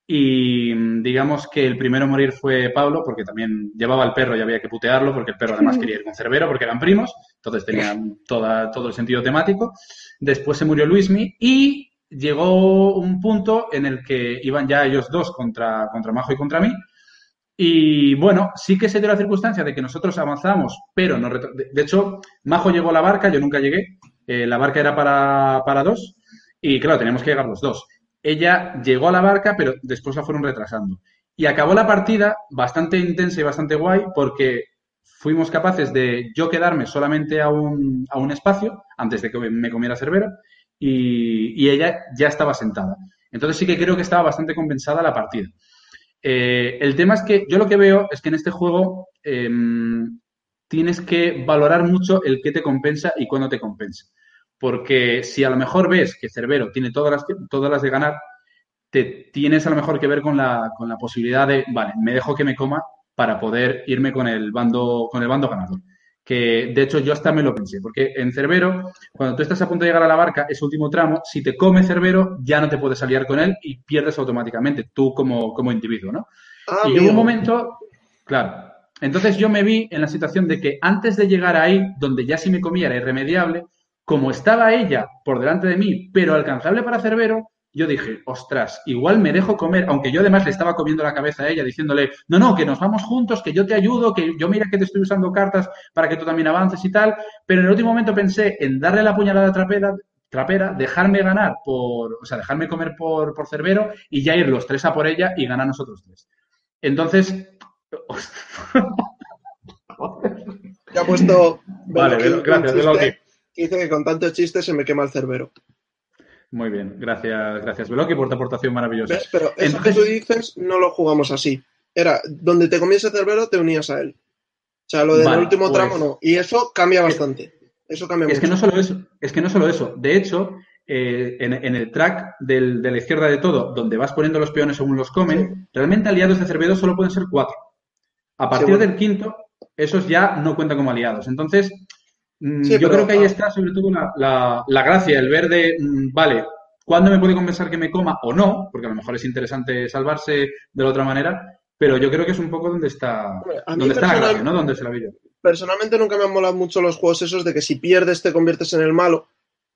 Y mm, digamos que el primero a morir fue Pablo, porque también llevaba al perro y había que putearlo, porque el perro además quería ir con Cerbero, porque eran primos, entonces tenía toda, todo el sentido temático. Después se murió Luismi y llegó un punto en el que iban ya ellos dos contra, contra Majo y contra mí. Y bueno, sí que se dio la circunstancia de que nosotros avanzamos, pero no de hecho, Majo llegó a la barca, yo nunca llegué. Eh, la barca era para, para dos y claro, teníamos que llegar los dos ella llegó a la barca, pero después la fueron retrasando. Y acabó la partida bastante intensa y bastante guay porque fuimos capaces de yo quedarme solamente a un, a un espacio antes de que me comiera Cervera y, ella ya estaba sentada. Entonces sí que creo que estaba bastante compensada la partida. Eh, el tema es que yo lo que veo es que en este juego em, tienes que valorar mucho el qué te compensa y cuándo te compensa porque si a lo mejor ves que Cerbero tiene todas las, todas las de ganar, te tienes a lo mejor que ver con la, con la posibilidad de, vale, me dejo que me coma para poder irme con el bando, con el bando ganador. Que de hecho yo hasta me lo pensé, porque en Cerbero, cuando tú estás a punto de llegar a la barca, ese último tramo, si te come Cerbero, ya no te puedes aliar con él y pierdes automáticamente, tú como, como individuo, ¿no? Ah, y hubo un momento, claro, entonces yo me vi en la situación de que antes de llegar ahí, donde ya si me comía era irremediable, como estaba ella por delante de mí, pero alcanzable para Cerbero, yo dije, ostras, igual me dejo comer, aunque yo además le estaba comiendo la cabeza a ella diciéndole, no, no, que nos vamos juntos, que yo te ayudo, que yo mira que te estoy usando cartas para que tú también avances y tal, pero en el último momento pensé en darle la puñalada trapera, trapera dejarme ganar por, o sea, dejarme comer por, por Cerbero y ya ir los tres a por ella y ganar nosotros tres. Entonces, Ya ha puesto. Vale, gracias, que Dice que con tanto chiste se me quema el cerbero. Muy bien, gracias, gracias Veloki por tu aportación maravillosa. ¿Ves? Pero eso que Entonces- tú dices no lo jugamos así. Era donde te comiese cerbero, te unías a él. O sea, lo del Vale, último pues- tramo no. Y eso cambia bastante. Eso cambia Es que mucho. no solo eso, es que no solo eso. De hecho, eh, en, en el track del- de la izquierda de todo, donde vas poniendo los peones según los comen, realmente aliados de Cervedo solo pueden ser cuatro. A partir bueno. del quinto, esos ya no cuentan como aliados. Entonces, Sí, yo pero- creo que ahí ah. está sobre todo la, la- la gracia, el ver de, mm, vale, ¿cuándo me puede compensar que me coma o no? Porque a lo mejor es interesante salvarse de la otra manera, pero yo creo que es un poco donde está, Hombre, donde está la gracia, ¿no? Donde se la vi yo. Personalmente nunca me han molado mucho los juegos esos de que si pierdes te conviertes en el malo,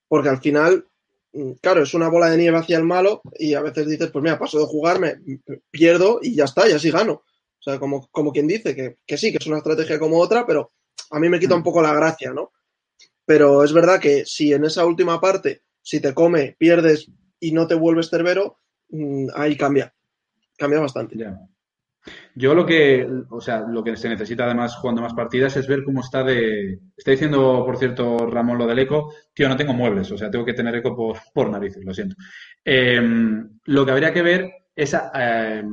porque al final, mm, claro, es una bola de nieve hacia el malo y a veces dices, pues mira, paso de jugarme, pierdo y ya está, y así gano. O sea, como, como quien dice, que, que sí, que es una estrategia como otra, pero a mí me quita un poco la gracia, ¿no? Pero es verdad que si en esa última parte, si te come, pierdes y no te vuelves cerbero, mm, ahí cambia. Cambia bastante. Ya. Yo lo que, o sea, lo que se necesita además jugando más partidas es ver cómo está de. Está diciendo, por cierto, Ramón lo del eco. Tío, no tengo muebles, o sea, tengo que tener eco por, por narices, lo siento. Eh, lo que habría que ver es eh,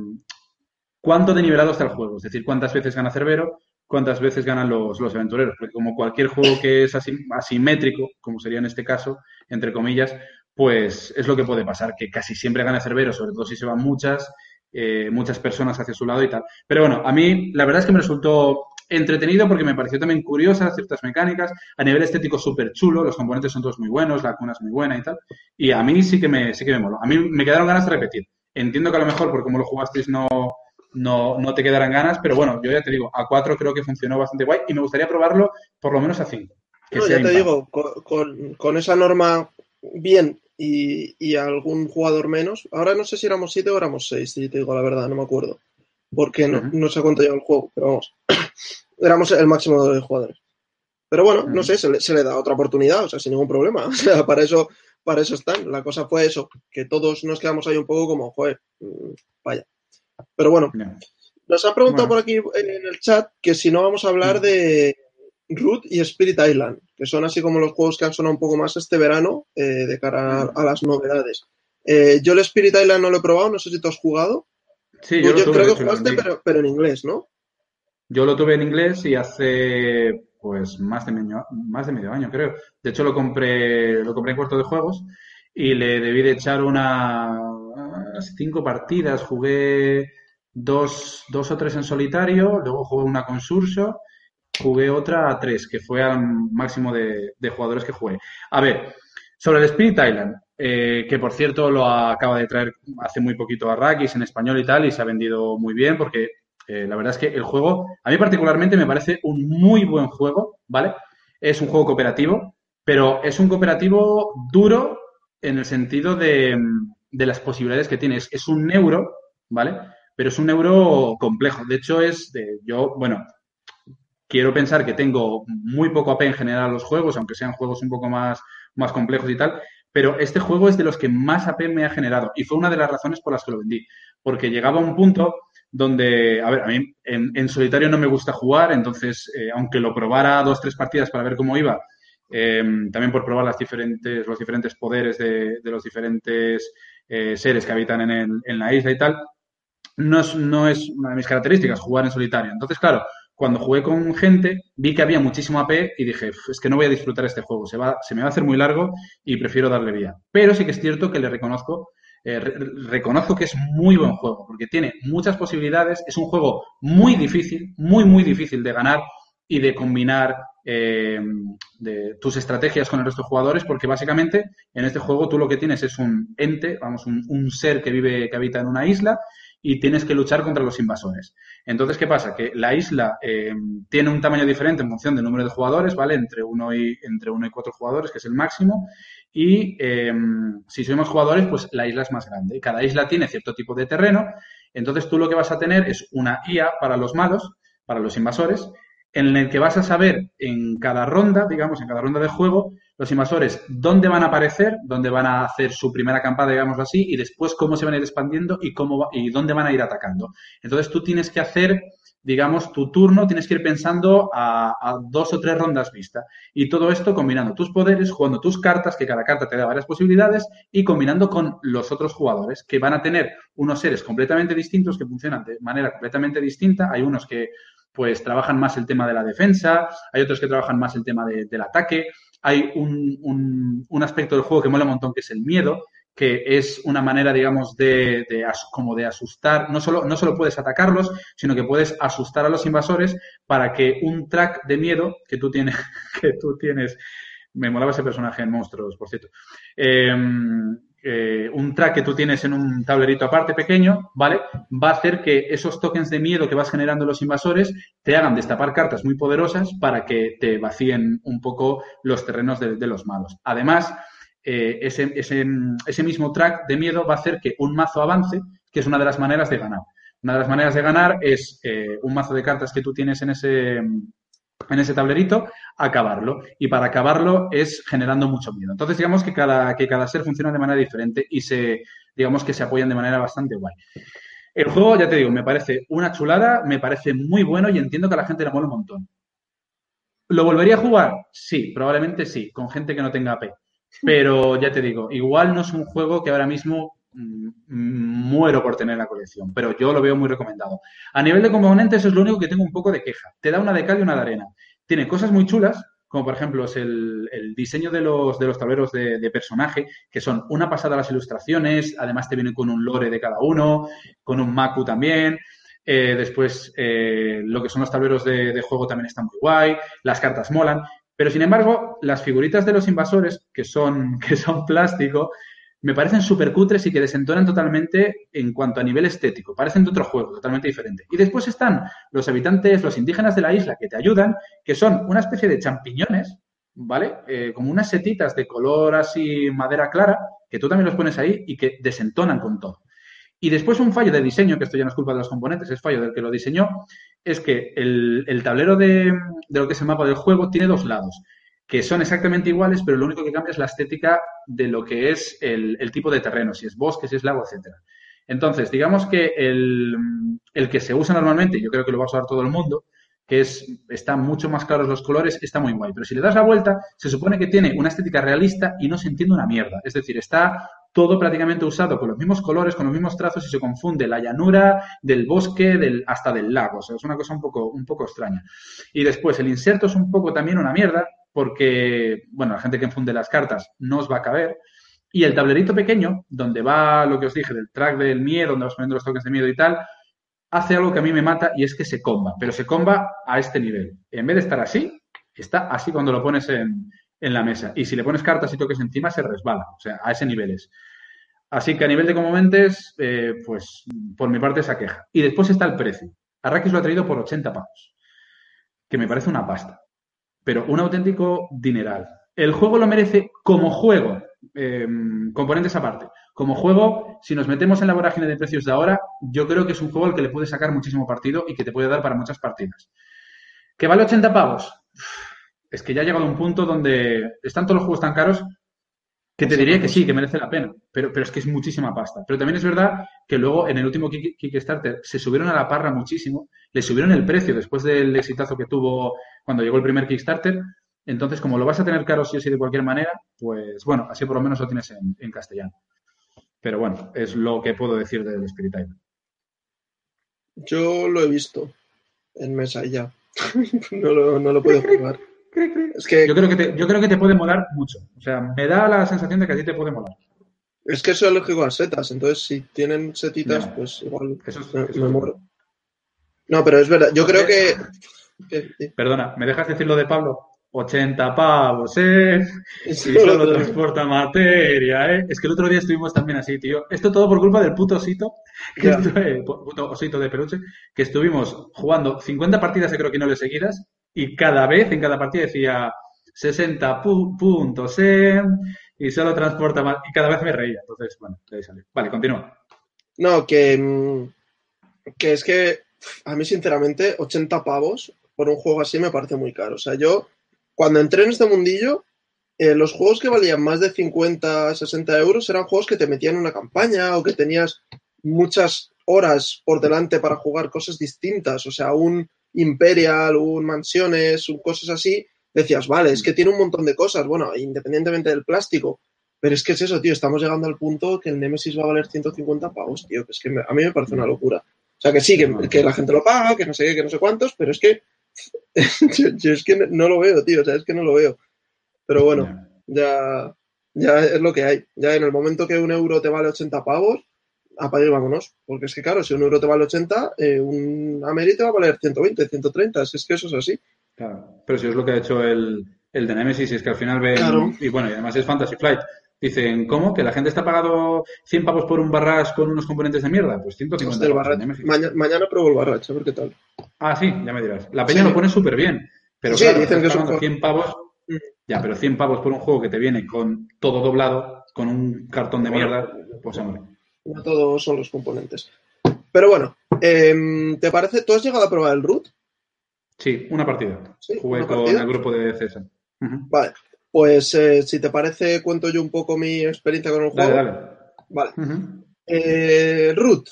cuánto de nivelado está el juego, es decir, cuántas veces gana Cerbero, cuántas veces ganan los, los aventureros, porque como cualquier juego que es asim- asimétrico, como sería en este caso, entre comillas, pues es lo que puede pasar, que casi siempre gana Cerbero, sobre todo si se van muchas, eh, muchas personas hacia su lado y tal. Pero bueno, a mí la verdad es que me resultó entretenido porque me pareció también curiosa ciertas mecánicas, a nivel estético súper chulo, los componentes son todos muy buenos, la cuna es muy buena y tal, y a mí sí que me, sí que me moló. A mí me quedaron ganas de repetir. Entiendo que a lo mejor por cómo lo jugasteis no, no, no te quedarán ganas, pero bueno, yo ya te digo, a 4 creo que funcionó bastante guay y me gustaría probarlo por lo menos a 5. No, ya te digo, con, con, con esa norma bien y, y, algún jugador menos. Ahora no sé si éramos 7 o éramos 6, si te digo la verdad, no me acuerdo. Porque no, uh -huh. no sé cuánto lleva el juego, pero vamos. éramos el máximo de jugadores. Pero bueno, uh -huh. no sé, se le, se le, da otra oportunidad, o sea, sin ningún problema. O sea, para eso, para eso están. La cosa fue eso, que todos nos quedamos ahí un poco como, joder, vaya. Pero bueno, nos han preguntado bueno. por aquí en el chat que si no vamos a hablar -huh. de Root y Spirit Island, que son así como los juegos que han sonado un poco más este verano eh, de cara a, a las novedades. Eh, yo el Spirit Island no lo he probado, no sé si tú has jugado. Sí, yo, yo tuve, creo que jugaste, pero, pero, en inglés, ¿no? Yo lo tuve en inglés y hace pues más de medio, más de medio año, creo. De hecho, lo compré, lo compré en cuarto de juegos y le debí de echar unas cinco partidas. Jugué dos, dos o tres en solitario, luego jugué una con Surso jugué otra a tres, que fue al máximo de, jugadores que jugué. A ver, sobre el Spirit Island, eh, que por cierto lo acaba de traer hace muy poquito a Rakis en español y tal, y se ha vendido muy bien, porque eh, la verdad es que el juego, a mí particularmente me parece un muy buen juego, ¿vale? Es un juego cooperativo, pero es un cooperativo duro en el sentido de, de las posibilidades que tienes. Es un euro, ¿vale? Pero es un euro complejo. De hecho, es de, yo, bueno, quiero pensar que tengo muy poco AP en general los juegos, aunque sean juegos un poco más, más complejos y tal, pero este juego es de los que más AP me ha generado y fue una de las razones por las que lo vendí, porque llegaba a un punto donde, a ver, a mí en, en solitario no me gusta jugar, entonces, eh, aunque lo probara dos, tres partidas para ver cómo iba, eh, también por probar las diferentes, los diferentes poderes de, de los diferentes eh, seres que habitan en, el, en la isla y tal, no es, no es una de mis características jugar en solitario. Entonces, claro, cuando jugué con gente, vi que había muchísimo AP y dije, es que no voy a disfrutar este juego, se, va, se me va a hacer muy largo y prefiero darle vía. Pero sí que es cierto que le reconozco, eh, re reconozco que es muy buen juego, porque tiene muchas posibilidades, es un juego muy difícil, muy, muy difícil de ganar y de combinar eh, de tus estrategias con el resto de jugadores, porque básicamente en este juego tú lo que tienes es un ente, vamos, un, un ser que vive, que habita en una isla y tienes que luchar contra los invasores. Entonces, ¿qué pasa? Que la isla eh, tiene un tamaño diferente en función del número de jugadores, ¿vale? Entre uno y, entre uno y cuatro jugadores, que es el máximo. Y eh, si soy más jugadores, pues la isla es más grande. Cada isla tiene cierto tipo de terreno. Entonces, tú lo que vas a tener es una IA para los malos, para los invasores, en el que vas a saber en cada ronda, digamos, en cada ronda de juego, los invasores dónde van a aparecer, dónde van a hacer su primera campada, digámoslo así, y después cómo se van a ir expandiendo y, cómo y dónde van a ir atacando. Entonces tú tienes que hacer digamos, tu turno tienes que ir pensando a, dos o tres rondas vista. Y todo esto combinando tus poderes, jugando tus cartas, que cada carta te da varias posibilidades, y combinando con los otros jugadores, que van a tener unos seres completamente distintos, que funcionan de manera completamente distinta. Hay unos que pues trabajan más el tema de la defensa, hay otros que trabajan más el tema del ataque, hay un, un aspecto del juego que mola un montón, que es el miedo, que es una manera, digamos, de, como de asustar, no solo, no solo puedes atacarlos, sino que puepuedes asustar a los invasores para que un track de miedo que tú tienes, que tú tienes, me molaba ese personaje en Monstruos, por cierto, em, eh, un track que tú tienes en un tablerito aparte pequeño, ¿vale? Va a hacer que esos tokens de miedo que vas generando los invasores te hagan destapar cartas muy poderosas para que te vacíen un poco los terrenos de, los malos. Además, eh, ese, ese, mismo track de miedo va a hacer que un mazo avance, que es una de las maneras de ganar. Una de las maneras de ganar es eh, un mazo de cartas que tú tienes en ese, ese tablerito, acabarlo. Y para acabarlo es generando mucho miedo. Entonces, digamos que cada, que cada ser funciona de manera diferente y se, digamos que se apoyan de manera bastante guay. El juego, ya te digo, me parece una chulada, me parece muy bueno y entiendo que a la gente le mola un montón. ¿Lo volvería a jugar? Sí, probablemente sí, con gente que no tenga AP. Pero ya te digo, igual no es un juego que ahora mismo mm, muero por tener la colección, pero yo lo veo muy recomendado. A nivel de componentes es lo único que tengo un poco de queja. Te da una de cal y una de arena. Tiene cosas muy chulas, como por ejemplo es el, diseño de los, de los tableros de, personaje, que son una pasada las ilustraciones, además te vienen con un lore de cada uno, con un Maku también. Eh, después, eh, lo que son los tableros de, juego también están muy guay, las cartas molan, pero sin embargo, las figuritas de los invasores, que son, que son plástico, me parecen súper cutres y que desentonan totalmente en cuanto a nivel estético. Parecen de otro juego, totalmente diferente. Y después están los habitantes, los indígenas de la isla que te ayudan, que son una especie de champiñones, ¿vale? Eh, como unas setitas de color así madera clara, que tú también los pones ahí y que desentonan con todo. Y después un fallo de diseño, que esto ya no es culpa de los componentes, es fallo del que lo diseñó, es que el, tablero de, lo que es el mapa del juego tiene dos lados, que son exactamente iguales, pero lo único que cambia es la estética de lo que es el, tipo de terreno, si es bosque, si es lago, etcétera. Entonces, digamos que el, el, que se usa normalmente, yo creo que lo va a usar todo el mundo, que es, están mucho más claros los colores, está muy guay. Pero si le das la vuelta, se supone que tiene una estética realista y no se entiende una mierda. Es decir, está todo prácticamente usado con los mismos colores, con los mismos trazos y se confunde la llanura del bosque del, hasta del lago. O sea, es una cosa un poco, un poco extraña. Y después, el inserto es un poco también una mierda porque, bueno, la gente que enfunde las cartas no os va a caber. Y el tablerito pequeño, donde va lo que os dije del track del miedo, donde vas poniendo los toques de miedo y tal, hace algo que a mí me mata y es que se comba, pero se comba a este nivel. En vez de estar así, está así cuando lo pones en, la mesa. Y si le pones cartas y toques encima, se resbala. O sea, a ese nivel es. Así que a nivel de componentes, eh, pues por mi parte esa queja. Y después está el precio. Arrakis lo ha traído por 80 pavos, que me parece una pasta, pero un auténtico dineral. El juego lo merece como juego, eh, componentes aparte. Como juego, si nos metemos en la vorágine de precios de ahora, yo creo que es un juego al que le puedes sacar muchísimo partido y que te puede dar para muchas partidas. ¿Que vale 80 pavos? Es que ya ha llegado un punto donde están todos los juegos tan caros que te diría que sí, que merece la pena, pero, pero es que es muchísima pasta. Pero también es verdad que luego en el último Kickstarter se subieron a la parra muchísimo, le subieron el precio después del exitazo que tuvo cuando llegó el primer Kickstarter. Entonces, como lo vas a tener caro sí o sí de cualquier manera, pues bueno, así por lo menos lo tienes en castellano. Pero bueno, es lo que puedo decir del Spirit Island. Yo lo he visto en mesa ya. no, lo, no lo puedo Es que... yo, creo que te, yo creo que te puede molar mucho. O sea, me da la sensación de que a ti te puede molar. Es que soy alérgico a setas, entonces si tienen setitas, pues igual eso me, muero. No, pero es verdad. Yo creo que... Perdona, ¿me dejas decir lo de Pablo? 80 pavos, ¿eh? Y solo transporta materia, ¿eh? Es que el otro día estuvimos también así, tío. Esto todo por culpa del puto osito, que puto osito de peluche, que estuvimos jugando 50 partidas de creo que no le seguidas y cada vez, en cada partida decía 60 puntos, ¿eh? Y solo transporta más. Y cada vez me reía. Entonces, bueno, ahí sale. Vale, continúa. No, que, mm, que es que a mí, sinceramente, 80 pavos por un juego así me parece muy caro. O sea, yo cuando entré en este mundillo, eh, los juegos que valían más de 50, 60 euros eran juegos que te metían en una campaña o que tenías muchas horas por delante para jugar cosas distintas. O sea, un Imperial, un Mansiones, un cosas así. Decías, vale, es que tiene un montón de cosas. Bueno, independientemente del plástico. Pero es que es eso, tío. Estamos llegando al punto que el Nemesis va a valer 150 pavos, tío. Que es que a mí me parece una locura. O sea, que sí, que, que la gente lo paga, que no sé qué, que no sé cuántos, pero es que yo, es que no lo veo, tío. O sea, es que no lo veo. Pero bueno, ya, ya es lo que hay. Ya en el momento que un euro te vale 80 pavos, a parir vámonos. Porque es que, claro, si un euro te vale 80, eh, un Ameri te va a valer 120, 130. Es que eso es así. Claro. Pero si es lo que ha hecho el, el de Nemesis, es que al final ve. Y bueno, y además es Fantasy Flight. Dicen, ¿cómo? ¿Que la gente está pagando 100 pavos por un barras con unos componentes de mierda? Pues 150 pavos. Mañana, mañana pruebo el barras, a ver qué tal. Ah, sí, ya me dirás. La peña lo pone súper bien. Pero sí, claro, dicen que son 100 pavos. Ya, pero 100 pavos por un juego que te viene con todo doblado, con un cartón de mierda, pues hombre. No todos son los componentes. Pero bueno, em, ¿te parece? ¿Tú has llegado a probar el root? Sí, una partida. Jugué con el grupo de César. Vale, pues eh, si te parece, cuento yo un poco mi experiencia con el juego. Dale, dale. Vale. Eh, root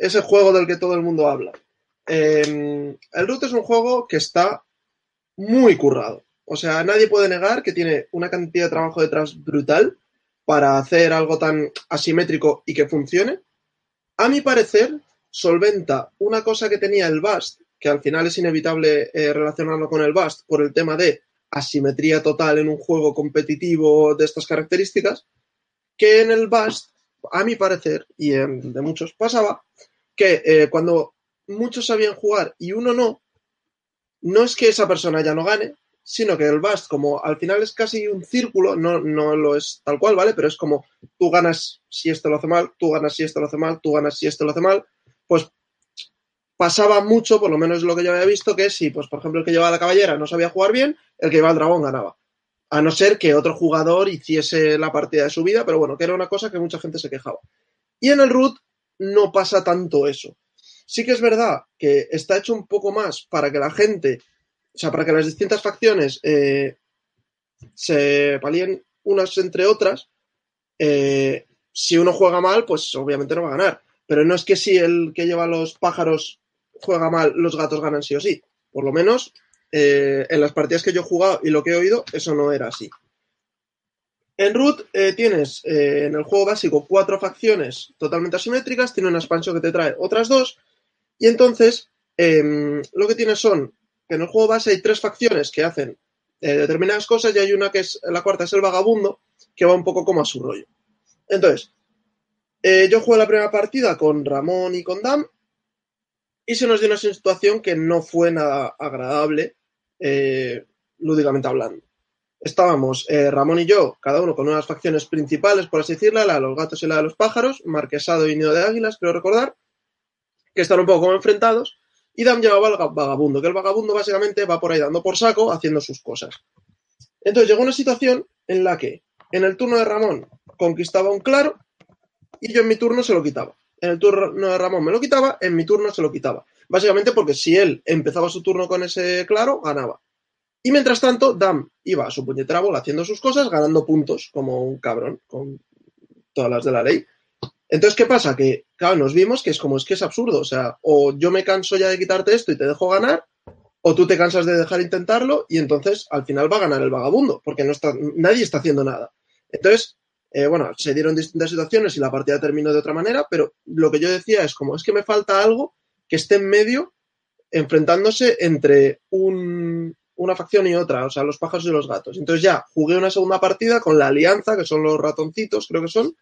es el juego del que todo el mundo habla. Em, el Root es un juego que está muy currado. O sea, nadie puede negar que tiene una cantidad de trabajo detrás brutal para hacer algo tan asimétrico y que funcione. A mi parecer, solventa una cosa que tenía el Bast, que al final es inevitable eh, relacionarlo con el Bast por el tema de asimetría total en un juego competitivo de estas características, que en el Bast, a mi parecer, y en, de muchos pasaba, que eh, cuando muchos sabían jugar y uno no, no es que esa persona ya no gane, sino que el Bast, como al final es casi un círculo, no, no lo es tal cual, ¿vale? Pero es como tú ganas si este lo hace mal, tú ganas si este lo hace mal, tú ganas si este lo hace mal, pues pasaba mucho, por lo menos lo que yo había visto, que si, pues por ejemplo, el que llevaba la caballera no sabía jugar bien, el que llevaba el dragón ganaba. A no ser que otro jugador hiciese la partida de su vida, pero bueno, que era una cosa que mucha gente se quejaba. Y en el root no pasa tanto eso. Sí que es verdad que está hecho un poco más para que la gente o sea, para que las distintas facciones eh, se palien unas entre otras, eh, si uno juega mal, pues obviamente no va a ganar. Pero no es que si el que lleva los pájaros juega mal, los gatos ganan sí o sí. Por lo menos eh, en las partidas que yo he jugado y lo que he oído, eso no era así. En Root tienes en el juego básico cuatro facciones totalmente asimétricas, tiene una expansión que te trae otras dos, y entonces em, lo que tienes son que en el juego base hay tres facciones que hacen eh, determinadas cosas y hay una que es, la cuarta es el vagabundo, que va un poco como a su rollo. Entonces, eh, yo jugué la primera partida con Ramón y con Dam y se nos dio una situación que no fue nada agradable, eh, lúdicamente hablando. Estábamos Ramón y yo, cada uno con unas facciones principales, por así decirlo, la de los gatos y la de los pájaros, Marquesado y Nido de Águilas, creo recordar, que están un poco como enfrentados y Dam llevaba al vagabundo, que el vagabundo básicamente va por ahí dando por saco, haciendo sus cosas. Entonces llegó una situación en la que en el turno de Ramón conquistaba un claro y yo en mi turno se lo quitaba. En el turno de Ramón me lo quitaba, en mi turno se lo quitaba. Básicamente porque si él empezaba su turno con ese claro, ganaba. Y mientras tanto, Dam iba a su puñetera bola haciendo sus cosas, ganando puntos como un cabrón, con todas las de la ley. Entonces, ¿qué pasa? Que, claro, nos vimos que es como, es que es absurdo. O sea, o yo me canso ya de quitarte esto y te dejo ganar, o tú te cansas de dejar intentarlo y entonces al final va a ganar el vagabundo, porque no está, nadie está haciendo nada. Entonces, eh, bueno, se dieron distintas situaciones y la partida terminó de otra manera, pero lo que yo decía es como, es que me falta algo que esté en medio enfrentándose entre una facción y otra, o sea, los pájaros y los gatos. Entonces ya jugué una segunda partida con la alianza, que son los ratoncitos, creo que son,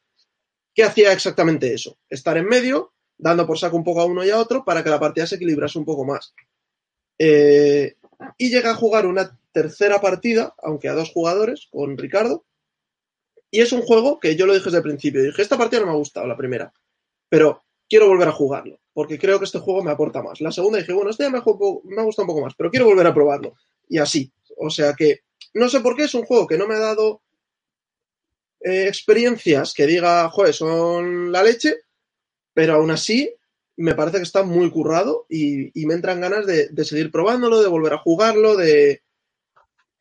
que hacía exactamente eso, estar en medio, dando por saco un poco a uno y a otro para que la partida se equilibrase un poco más. Eh, y llega a jugar una tercera partida, aunque a dos jugadores, con Ricardo. Y es un juego que yo lo dije desde el principio. Dije, esta partida no me ha gustado, la primera. Pero quiero volver a jugarlo, porque creo que este juego me aporta más. La segunda dije, bueno, este ya me, me ha gustado un poco más, pero quiero volver a probarlo. Y así. O sea que, no sé por qué, es un juego que no me ha dado eh, experiencias que diga, joder, son la leche, pero aún así me parece que está muy currado y, me entran ganas de, seguir probándolo, de volver a jugarlo, de,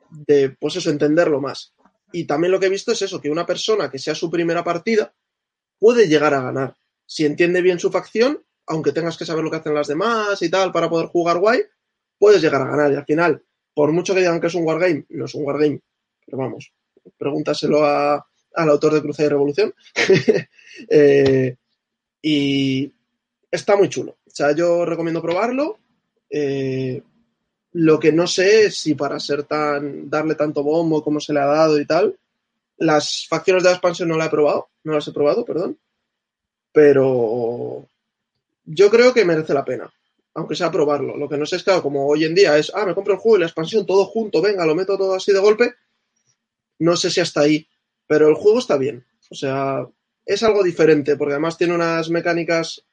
de, pues eso, entenderlo más. Y también lo que he visto es eso, que una persona que sea su primera partida puede llegar a ganar. Si entiende bien su facción, aunque tengas que saber lo que hacen las demás y tal para poder jugar guay, puedes llegar a ganar. Y al final, por mucho que digan que es un wargame, no es un wargame, pero vamos, pregúntaselo a, al autor de Cruzada y Revolución. Eh, y está muy chulo. O sea, yo recomiendo probarlo. Eh, lo que no sé es si para ser tan. darle tanto bombo como se le ha dado y tal. Las facciones de la expansión no la he probado. No las he probado, perdón. Pero yo creo que merece la pena. Aunque sea probarlo. Lo que no sé es, claro, como hoy en día es, ah, me compro el juego y la expansión todo junto, venga, lo meto todo así de golpe. No sé si hasta ahí. Pero el juego está bien. O sea, es algo diferente, porque además tiene unas mecánicas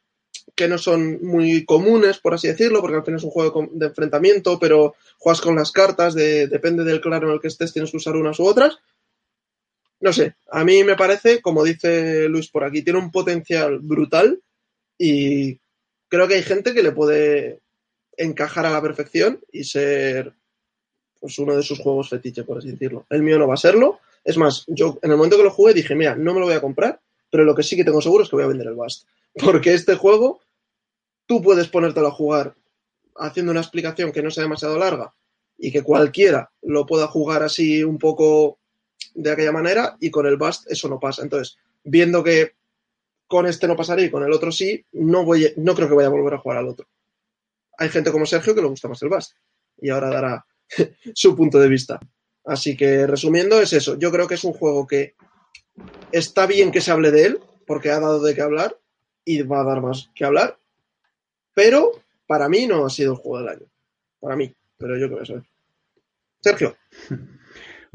que no son muy comunes, por así decirlo, porque al final es un juego de enfrentamiento, pero juegas con las cartas, de, depende del claro en el que estés, tienes que usar unas u otras. No sé, a mí me parece, como dice Luis por aquí, tiene un potencial brutal y creo que hay gente que le puede encajar a la perfección y ser pues, uno de sus juegos fetiche, por así decirlo. El mío no va a serlo. Es más, yo en el momento que lo jugué dije, mira, no me lo voy a comprar, pero lo que sí que tengo seguro es que voy a vender el Bast. Porque este juego, tú puedes ponértelo a jugar haciendo una explicación que no sea demasiado larga y que cualquiera lo pueda jugar así un poco de aquella manera y con el Bast eso no pasa. Entonces, viendo que con este no pasaría y con el otro sí, no, voy, no creo que vaya a volver a jugar al otro. Hay gente como Sergio que le gusta más el Bast y ahora dará su punto de vista. Así que resumiendo es eso. Yo creo que es un juego que está bien que se hable de él, porque ha dado de qué hablar y va a dar más que hablar, pero para mí no ha sido el juego del año. Para mí, pero yo creo que eso. Sergio.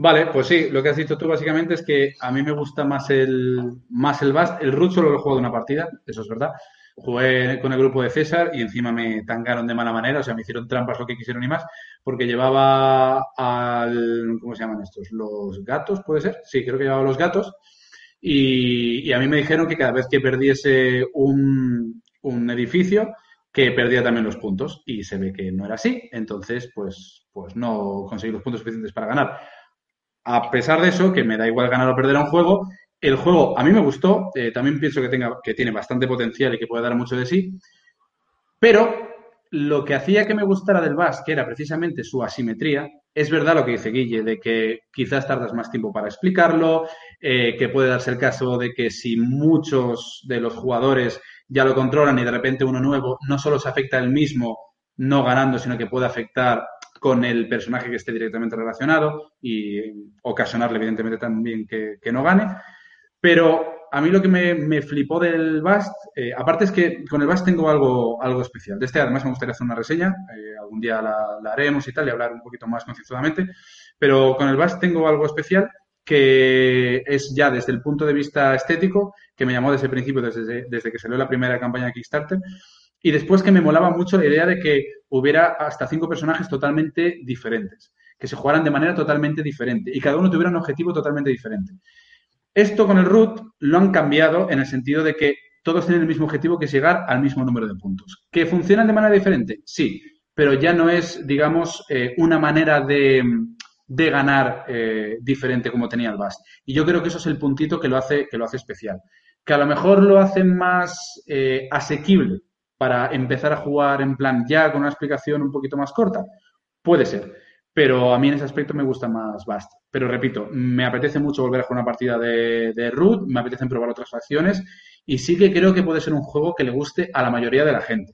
Vale, pues sí, lo que has dicho tú básicamente es que a mí me gusta más el más el Bast. El Root solo lo juego de una partida, eso es verdad. Jugué con el grupo de César y encima me tangaron de mala manera, o sea, me hicieron trampas lo que quisieron y más, porque llevaba al. ¿Cómo se llaman estos? ¿Los gatos, puede ser? Sí, creo que llevaba los gatos. Y, a mí me dijeron que cada vez que perdiese un, un, edificio, que perdía también los puntos. Y se ve que no era así. Entonces, pues, pues no conseguí los puntos suficientes para ganar. A pesar de eso, que me da igual ganar o perder a un juego, el juego a mí me gustó. Eh, también pienso que, tenga, que tiene bastante potencial y que puede dar mucho de sí. Pero lo que hacía que me gustara del Bass, que era precisamente su asimetría, es verdad lo que dice Guille, de que quizás tardas más tiempo para explicarlo, eh, que puede darse el caso de que si muchos de los jugadores ya lo controlan y de repente uno nuevo no solo se afecta el mismo no ganando, sino que puede afectar con el personaje que esté directamente relacionado y ocasionarle evidentemente también que no gane. Pero a mí lo que me, flipó del Bast, eh, aparte es que con el Bast tengo algo, algo especial. De este además me gustaría hacer una reseña, eh, algún día la, haremos y tal, y hablar un poquito más concienzudamente, pero con el Bast tengo algo especial que es ya desde el punto de vista estético, que me llamó desde el principio, desde, desde que salió la primera campaña de Kickstarter, y después que me molaba mucho la idea de que hubiera hasta cinco personajes totalmente diferentes, que se jugaran de manera totalmente diferente y cada uno tuviera un objetivo totalmente diferente. Esto con el root lo han cambiado en el sentido de que todos tienen el mismo objetivo que es llegar al mismo número de puntos. ¿Que funcionan de manera diferente? Sí, pero ya no es, digamos, eh, una manera de, ganar eh, diferente como tenía el BAST. Y yo creo que eso es el puntito que lo hace, que lo hace especial. Que a lo mejor lo hace más eh, asequible para empezar a jugar en plan ya con una explicación un poquito más corta. Puede ser pero a mí en ese aspecto me gusta más Bast. Pero repito, me apetece mucho volver a jugar una partida de, Root, me apetece probar otras facciones y sí que creo que puede ser un juego que le guste a la mayoría de la gente.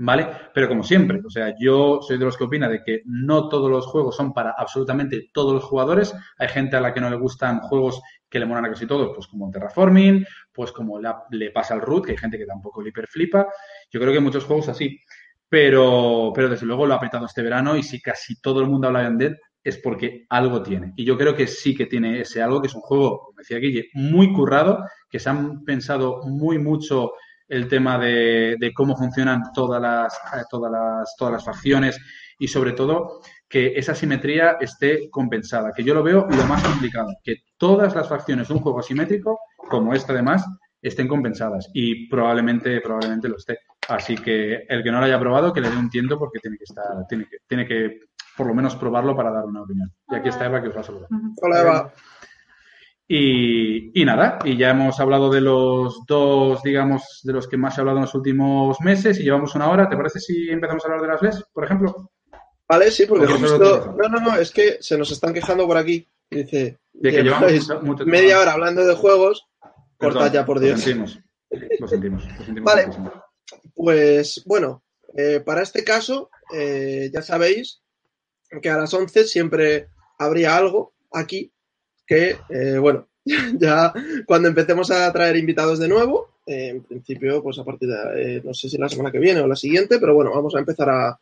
¿Vale? Pero como siempre, o sea, yo soy de los que opina de que no todos los juegos son para absolutamente todos los jugadores. Hay gente a la que no le gustan juegos que le molan a casi todos, pues como Terraforming, pues como le pasa al Root, que hay gente que tampoco le hiperflipa. Yo creo que muchos juegos así. Pero, pero desde luego lo ha petado este verano y si casi todo el mundo habla de Undead es porque algo tiene. Y yo creo que sí que tiene ese algo, que es un juego, como decía Guille, muy currado, que se han pensado muy mucho el tema de, cómo funcionan todas las, eh, todas, las, todas las facciones y sobre todo que esa simetría esté compensada, que yo lo veo lo más complicado, que todas las facciones de un juego asimétrico, como este además, estén compensadas y probablemente, probablemente lo esté. Así que el que no lo haya probado, que le dé un tiento porque tiene que estar, tiene que, tiene que por lo menos probarlo para dar una opinión. Y aquí está Eva que os va a saludar. Hola Eva. Y, y, nada, y ya hemos hablado de los dos, digamos, de los que más he hablado en los últimos meses y llevamos una hora. ¿Te parece si empezamos a hablar de las LES, por ejemplo? Vale, sí, porque justo... No, no, no, es que se nos están quejando por aquí. Dice, de que llevamos mucho media hora hablando de juegos, corta ya, por Dios. Lo sentimos, lo sentimos. Lo sentimos vale, pues bueno, eh, para este caso, eh, ya sabéis que a las 11 siempre habría algo aquí que, eh, bueno, ya cuando empecemos a traer invitados de nuevo, en principio, pues a partir de, no sé si la semana que viene o la siguiente, pero bueno, vamos a empezar a,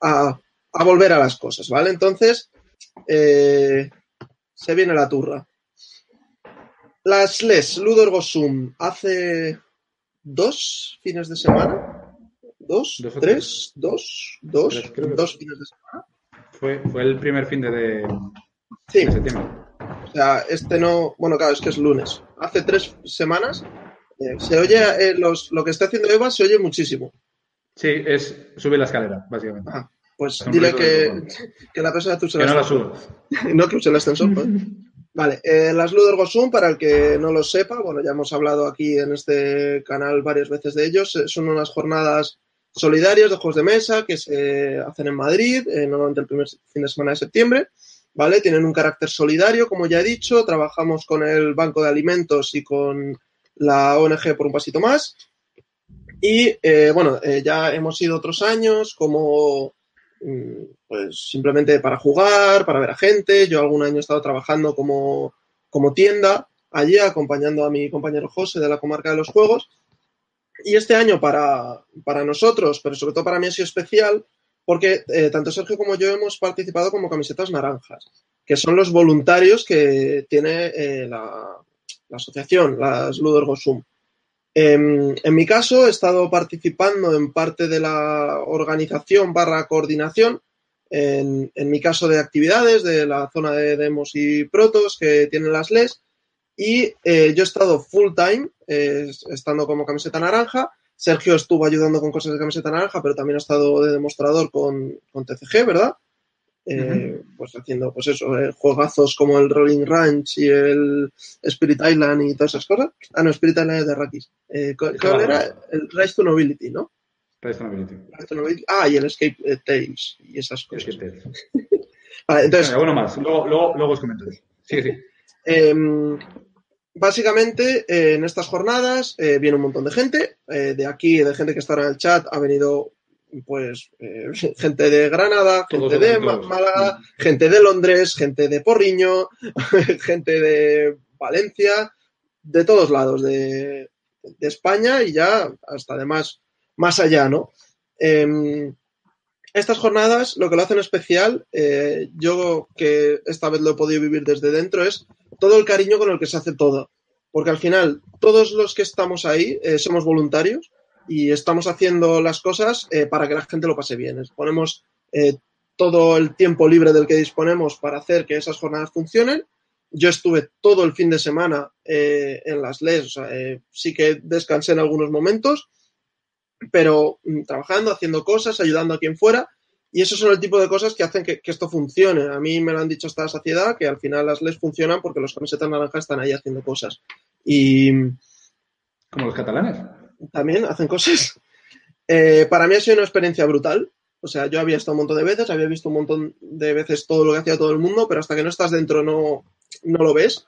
a, volver a las cosas, ¿vale? Entonces, se viene la turra. Las LES Ludor Gosum hace dos fines de semana. ¿Dos? ¿Dos o ¿Tres? ¿Dos? ¿Dos? Tres, creo que- ¿Dos fines de semana? Fue, fue el primer fin de, de, Sí, de septiembre. o sea, este no. Bueno, claro, es que es lunes. Hace tres semanas eh, se oye. eh, los, lo que está haciendo Eva se oye muchísimo. Sí, es subir la escalera, básicamente. Ah, pues dile que, que la persona use que el no la subo. no que use el ascensor. pues. Vale, eh, las Ludor Gosum, para el que no lo sepa, bueno, ya hemos hablado aquí en este canal varias veces de ellos, eh, son unas jornadas solidarias de juegos de mesa que se hacen en Madrid, eh, normalmente el primer fin de semana de septiembre, ¿vale? Tienen un carácter solidario, como ya he dicho, trabajamos con el Banco de Alimentos y con la ONG por un pasito más. Y eh, bueno, ya hemos ido otros años como mm, pues simplemente para jugar, para ver a gente. Yo algún año he estado trabajando como, como tienda allí, acompañando a mi compañero José de la comarca de los juegos. Y este año para, para nosotros, pero sobre todo para mí ha sido especial porque eh, tanto Sergio como yo hemos participado como camisetas naranjas, que son los voluntarios que tiene eh, la, la asociación, las Ludor Gosum. En, en mi caso, he estado participando en parte de la organización barra coordinación, en, en mi caso de actividades de la zona de demos y protos que tienen las LES, y eh, yo he estado full time, eh, estando como camiseta naranja. Sergio estuvo ayudando con cosas de camiseta naranja, pero también ha estado de demostrador con, con TCG, ¿verdad? Eh, Pues haciendo, pues eso, juegazos como el Rolling Ranch y el Spirit Island y todas esas cosas. Ah, no, Spirit Island es de Rakis. ¿Cuál cuál Claro. era? El Rise to Nobility, ¿no? Ah, y el Escape eh, Tales y esas Es cosas. que te- Vale, entonces, uno más. Luego, luego, luego os comento. Sí, sí. Eh, básicamente, eh, en estas jornadas eh, viene un montón de gente. eh, de aquí, de gente que está en el chat, ha venido pues gente de Granada, Todos gente de todos. Málaga, gente de Londres, gente de Porriño, gente de Valencia, de todos lados de, de España y ya hasta además más allá, ¿no? Em, estas jornadas, lo que lo hacen especial, eh, yo que esta vez lo he podido vivir desde dentro, es todo el cariño con el que se hace todo. Porque al final, todos los que estamos ahí eh, somos voluntarios y estamos haciendo las cosas eh, para que la gente lo pase bien. Ponemos eh, todo el tiempo libre del que disponemos para hacer que esas jornadas funcionen. Yo estuve todo el fin de semana en las LES, o sea, sí que descansé en algunos momentos, pero mm, trabajando, haciendo cosas, ayudando a quien fuera. Y esos son el tipo de cosas que hacen que, que esto funcione. A mí me lo han dicho hasta la saciedad, que al final las LES funcionan porque los camisetas naranjas están ahí haciendo cosas. Y Como los catalanes. también hacen cosas. Eh, para mí ha sido una experiencia brutal. O sea, yo había estado un montón de veces, había visto un montón de veces todo lo que hacía todo el mundo, pero hasta que no estás dentro no, no lo ves.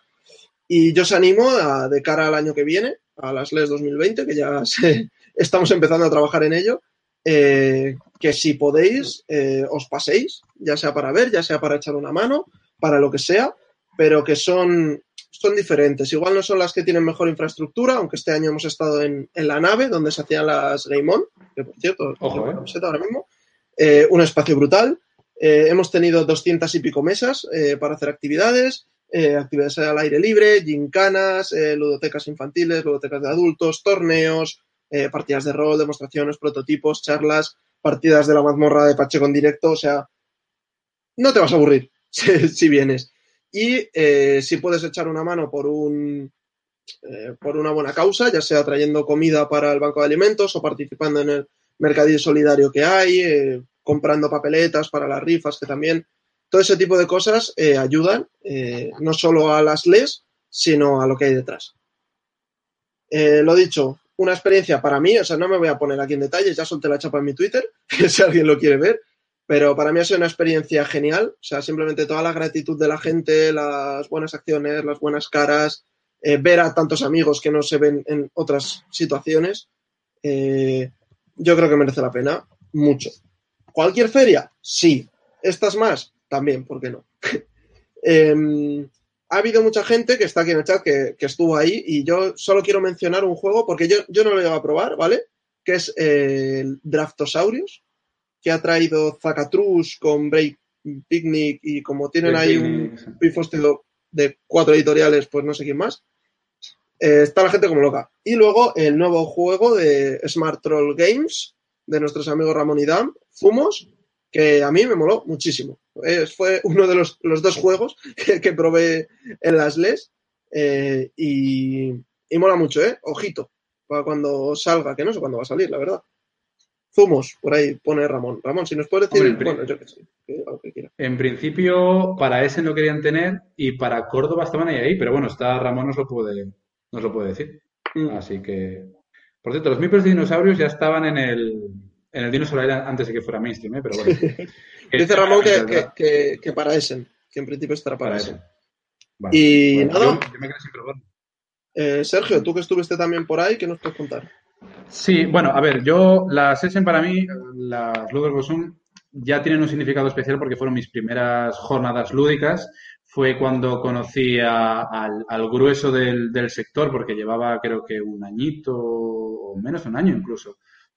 Y yo os animo a, de cara al año que viene, a las LES 2020, que ya se- estamos empezando a trabajar en ello, eh, que si podéis, eh, os paséis, ya sea para ver, ya sea para echar una mano, para lo que sea, pero que son, son diferentes. Igual no son las que tienen mejor infraestructura, aunque este año hemos estado en, en la nave donde se hacían las Game On, que por cierto, Ojo, tengo eh. camiseta ahora mismo, eh, un espacio brutal. Eh, hemos tenido 200 y pico mesas eh, para hacer actividades, actividades al aire libre, gincanas, ludotecas infantiles, ludotecas de adultos, torneos, eh, partidas de rol, demostraciones, prototipos, charlas, partidas de la mazmorra de Pacheco en directo, o sea, no te vas a aburrir si, si vienes. Y eh, si puedes echar una mano por un eh, por una buena causa, ya sea trayendo comida para el banco de alimentos o participando en el mercadillo solidario que hay, comprando papeletas para las rifas, que también todo ese tipo de cosas ayudan no solo a las LES, sino a lo que hay detrás. Lo dicho, una experiencia para mí, o sea, no me voy a poner aquí en detalles, ya solté la chapa en mi Twitter, si alguien lo quiere ver, pero para mí ha sido una experiencia genial, o sea, simplemente toda la gratitud de la gente, las buenas acciones, las buenas caras, eh, ver a tantos amigos que no se ven en otras situaciones, eh, yo creo que merece la pena mucho. ¿Cualquier feria? Sí. ¿Estas más? También, ¿por qué no? Em, ha habido mucha gente que está aquí en el chat que, estuvo ahí y yo solo quiero mencionar un juego porque yo, yo no lo he llegado a probar, ¿vale? Que es eh, el Draftosaurus, que ha traído Zacatrus con Break Picnic y como tienen ahí un pifostio de cuatro editoriales, pues no sé quién más. Eh, está la gente como loca. Y luego el nuevo juego de Smart Troll Games de nuestros amigos Ramón y Dam, Fumos, que a mí me moló muchísimo. Fue uno de los, dos juegos que, probé en las LES eh, y, mola mucho, ¿eh? Ojito, para cuando salga, que no sé cuándo va a salir, la verdad. Zumos, por ahí pone Ramón. Ramón, si nos puedes decir, bueno, yo que sé, En principio, para ese no querían tener y para Córdoba estaban ahí, ahí pero bueno, está Ramón nos lo puede, nos lo puede decir. Mm. Así que, por cierto, los mipers de dinosaurios ya estaban en el, en el Dinosaur antes de que fuera mainstream, ¿eh? pero bueno. Dice Ramón que, que, para Essen, que en principio estará para, Essen. y nada. Yo, me quedé sin probar. Eh, Sergio, tú que estuviste también por ahí, ¿qué nos puedes contar? Sí, bueno, a ver, yo, las Essen para mí, las Ludos Bosum, ya tienen un significado especial porque fueron mis primeras jornadas lúdicas. Fue cuando conocí al, grueso del, del, sector, porque llevaba creo que un añito o menos, un año incluso,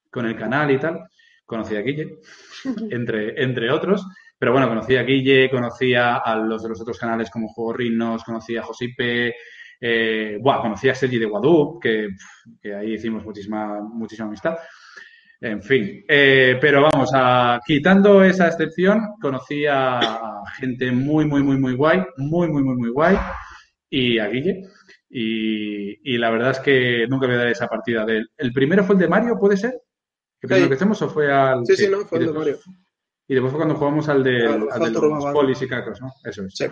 con el canal y tal. Conocí a Guille, entre, entre otros. Pero bueno, conocí a Guille, conocí a los de los otros canales como Juego Rinos, conocí a Josipe, eh, buah, conocí a Sergi de Guadú, que, ahí hicimos muchísima, muchísima amistad. En fin, eh, pero vamos, a, quitando esa excepción, conocí a, gente muy, muy, muy, muy guay, muy, muy, muy, muy guay, y a Guille. Y, la verdad es que nunca voy a dar esa partida de él. ¿El primero fue el de Mario, puede ser? ¿Que primero que hacemos o fue al.? Sí, sí, no, fue el de Mario. Y después fue cuando jugamos al de, los polis y cacos, ¿no? Eso es. Sí.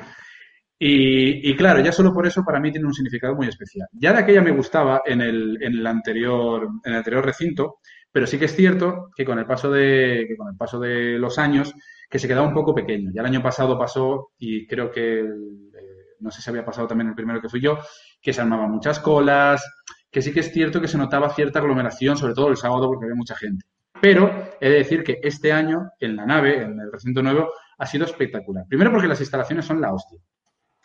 Y, claro, ya solo por eso para mí tiene un significado muy especial. Ya de aquella me gustaba en el, en el, anterior, en el anterior recinto, pero sí que es cierto que con el paso de, con el paso de los años, que se quedaba un poco pequeño. Ya el año pasado pasó, y creo que, eh, no sé si había pasado también el primero que fui yo, que se armaban muchas colas, que sí que es cierto que se notaba cierta aglomeración, sobre todo el sábado porque había mucha gente. Pero he de decir que este año en la nave, en el recinto nuevo, ha sido espectacular. Primero porque las instalaciones son la hostia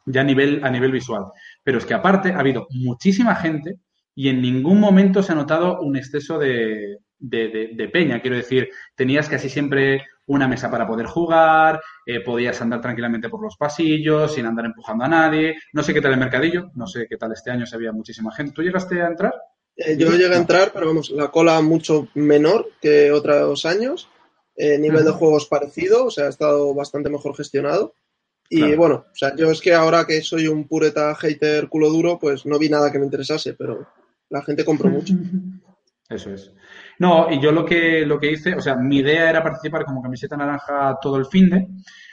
ya a nivel, a nivel visual. Pero es que aparte ha habido muchísima gente y en ningún momento se ha notado un exceso de, de, peña. Quiero decir, tenías casi siempre una mesa para poder jugar, eh, podías andar tranquilamente por los pasillos sin andar empujando a nadie. No sé qué tal el mercadillo, no sé qué tal este año, si había muchísima gente. ¿Tú llegaste a entrar? Eh, yo llegué a entrar, pero vamos, la cola mucho menor que otros años. Eh, nivel de juegos parecido, o sea, ha estado bastante mejor gestionado. Y bueno, o sea, yo es que ahora que soy un pureta hater culo duro, pues no vi nada que me interesase, pero la gente compró mucho. Eso es. No, y yo lo que, lo que hice, o sea, mi idea era participar como camiseta naranja todo el fin de.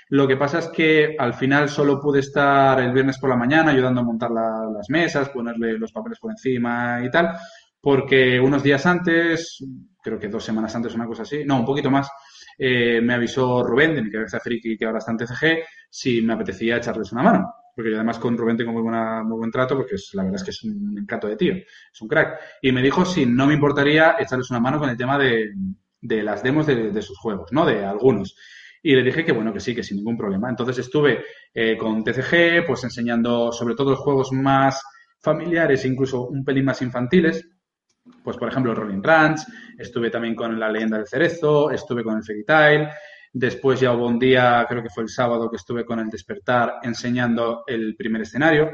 Lo que pasa es que al final solo pude estar el viernes por la mañana ayudando a montar las mesas, ponerle los papeles por encima y tal, porque unos días antes, creo que dos semanas antes, una cosa así, no, un poquito más, eh, me avisó Rubén de mi cabeza friki que ahora está en TCG si me apetecía echarles una mano. Porque yo además con Rubén tengo muy, buena, muy buen trato porque es, la verdad es que es un encanto de tío, es un crack. Y me dijo si no me importaría echarles una mano con el tema de, de las demos de, sus juegos, ¿no? De algunos. Y le dije que bueno, que sí, que sin ningún problema. Entonces estuve eh, con TCG, pues enseñando sobre todo los juegos más familiares, incluso un pelín más infantiles, pues por ejemplo Rolling Ranch, estuve también con La leyenda del cerezo, estuve con el Fairy Tail, después ya hubo un día, creo que fue el sábado, que estuve con el Despertar enseñando el primer escenario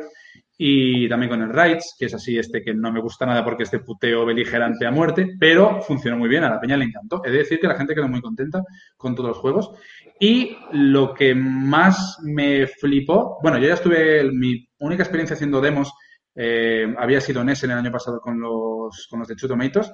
y también con el Rights, que es así este que no me gusta nada porque es de puteo beligerante a muerte, pero funcionó muy bien, a la peña le encantó. He de decir que la gente quedó muy contenta con todos los juegos. Y lo que más me flipó, bueno, yo ya estuve, mi única experiencia haciendo demos eh, había sido en ese el año pasado con los, con los de Chutomaitos.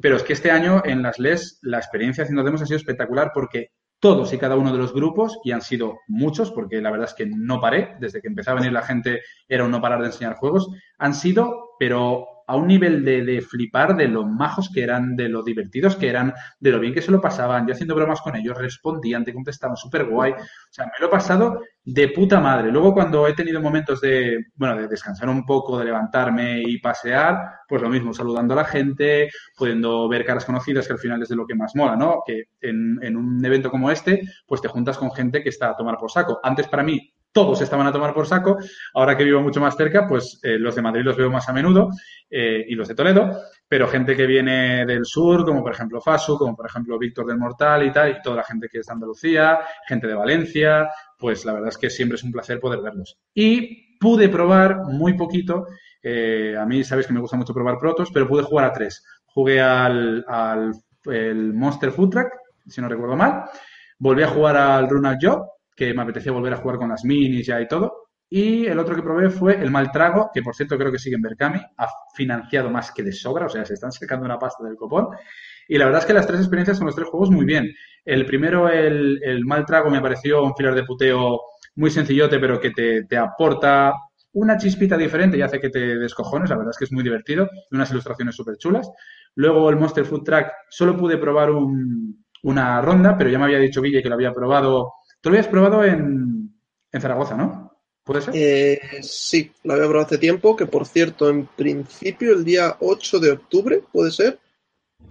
Pero es que este año en las LES la experiencia haciendo demos ha sido espectacular porque todos y cada uno de los grupos, y han sido muchos, porque la verdad es que no paré, desde que empezó a venir la gente era un no parar de enseñar juegos, han sido, pero a un nivel de, de, flipar de lo majos que eran, de lo divertidos que eran, de lo bien que se lo pasaban. Yo haciendo bromas con ellos, respondían, te contestaban súper guay. O sea, me lo he pasado de puta madre. Luego cuando he tenido momentos de, bueno, de descansar un poco, de levantarme y pasear, pues lo mismo, saludando a la gente, pudiendo ver caras conocidas, que al final es de lo que más mola, ¿no? Que en, en un evento como este, pues te juntas con gente que está a tomar por saco. Antes para mí todos estaban a tomar por saco. Ahora que vivo mucho más cerca, pues eh, los de Madrid los veo más a menudo eh, y los de Toledo, pero gente que viene del sur, como por ejemplo Fasu, como por ejemplo Víctor del Mortal y tal, y toda la gente que es de Andalucía, gente de Valencia, pues la verdad es que siempre es un placer poder verlos. Y pude probar muy poquito, eh, a mí sabéis que me gusta mucho probar protos, pero pude jugar a tres. Jugué al, al el Monster Food Track, si no recuerdo mal, volví a jugar al Runa Job, que me apetecía volver a jugar con las minis ya y todo. Y el otro que probé fue el Maltrago, que por cierto creo que sigue en Berkami, ha financiado más que de sobra, o sea, se están sacando una pasta del copón. Y la verdad es que las tres experiencias son los tres juegos muy bien. El primero, el, el Maltrago, me pareció un filar de puteo muy sencillote, pero que te, te, aporta una chispita diferente y hace que te descojones. La verdad es que es muy divertido unas ilustraciones súper chulas. Luego el Monster Food Track, solo pude probar un, una ronda, pero ya me había dicho Guille que lo había probado Tú lo habías probado en, en Zaragoza, ¿no? ¿Puede ser? Eh, sí, lo había probado hace tiempo, que por cierto, en principio el día 8 de octubre, ¿puede ser?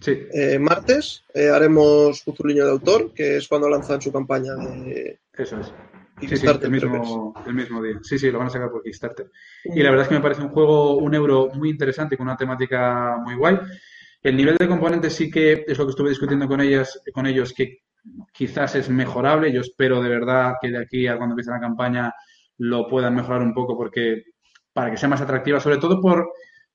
Sí. Eh, martes eh, haremos Fuzuliño de Autor, que es cuando lanzan su campaña de... Eso es. Sí, sí, el, mismo, el mismo día. Sí, sí, lo van a sacar por Kickstarter. Y la verdad es que me parece un juego, un euro muy interesante con una temática muy guay. El nivel de componentes sí que es lo que estuve discutiendo con ellas, con ellos, que quizás es mejorable. Yo espero de verdad que de aquí a cuando empiece la campaña lo puedan mejorar un poco porque para que sea más atractiva, sobre todo por,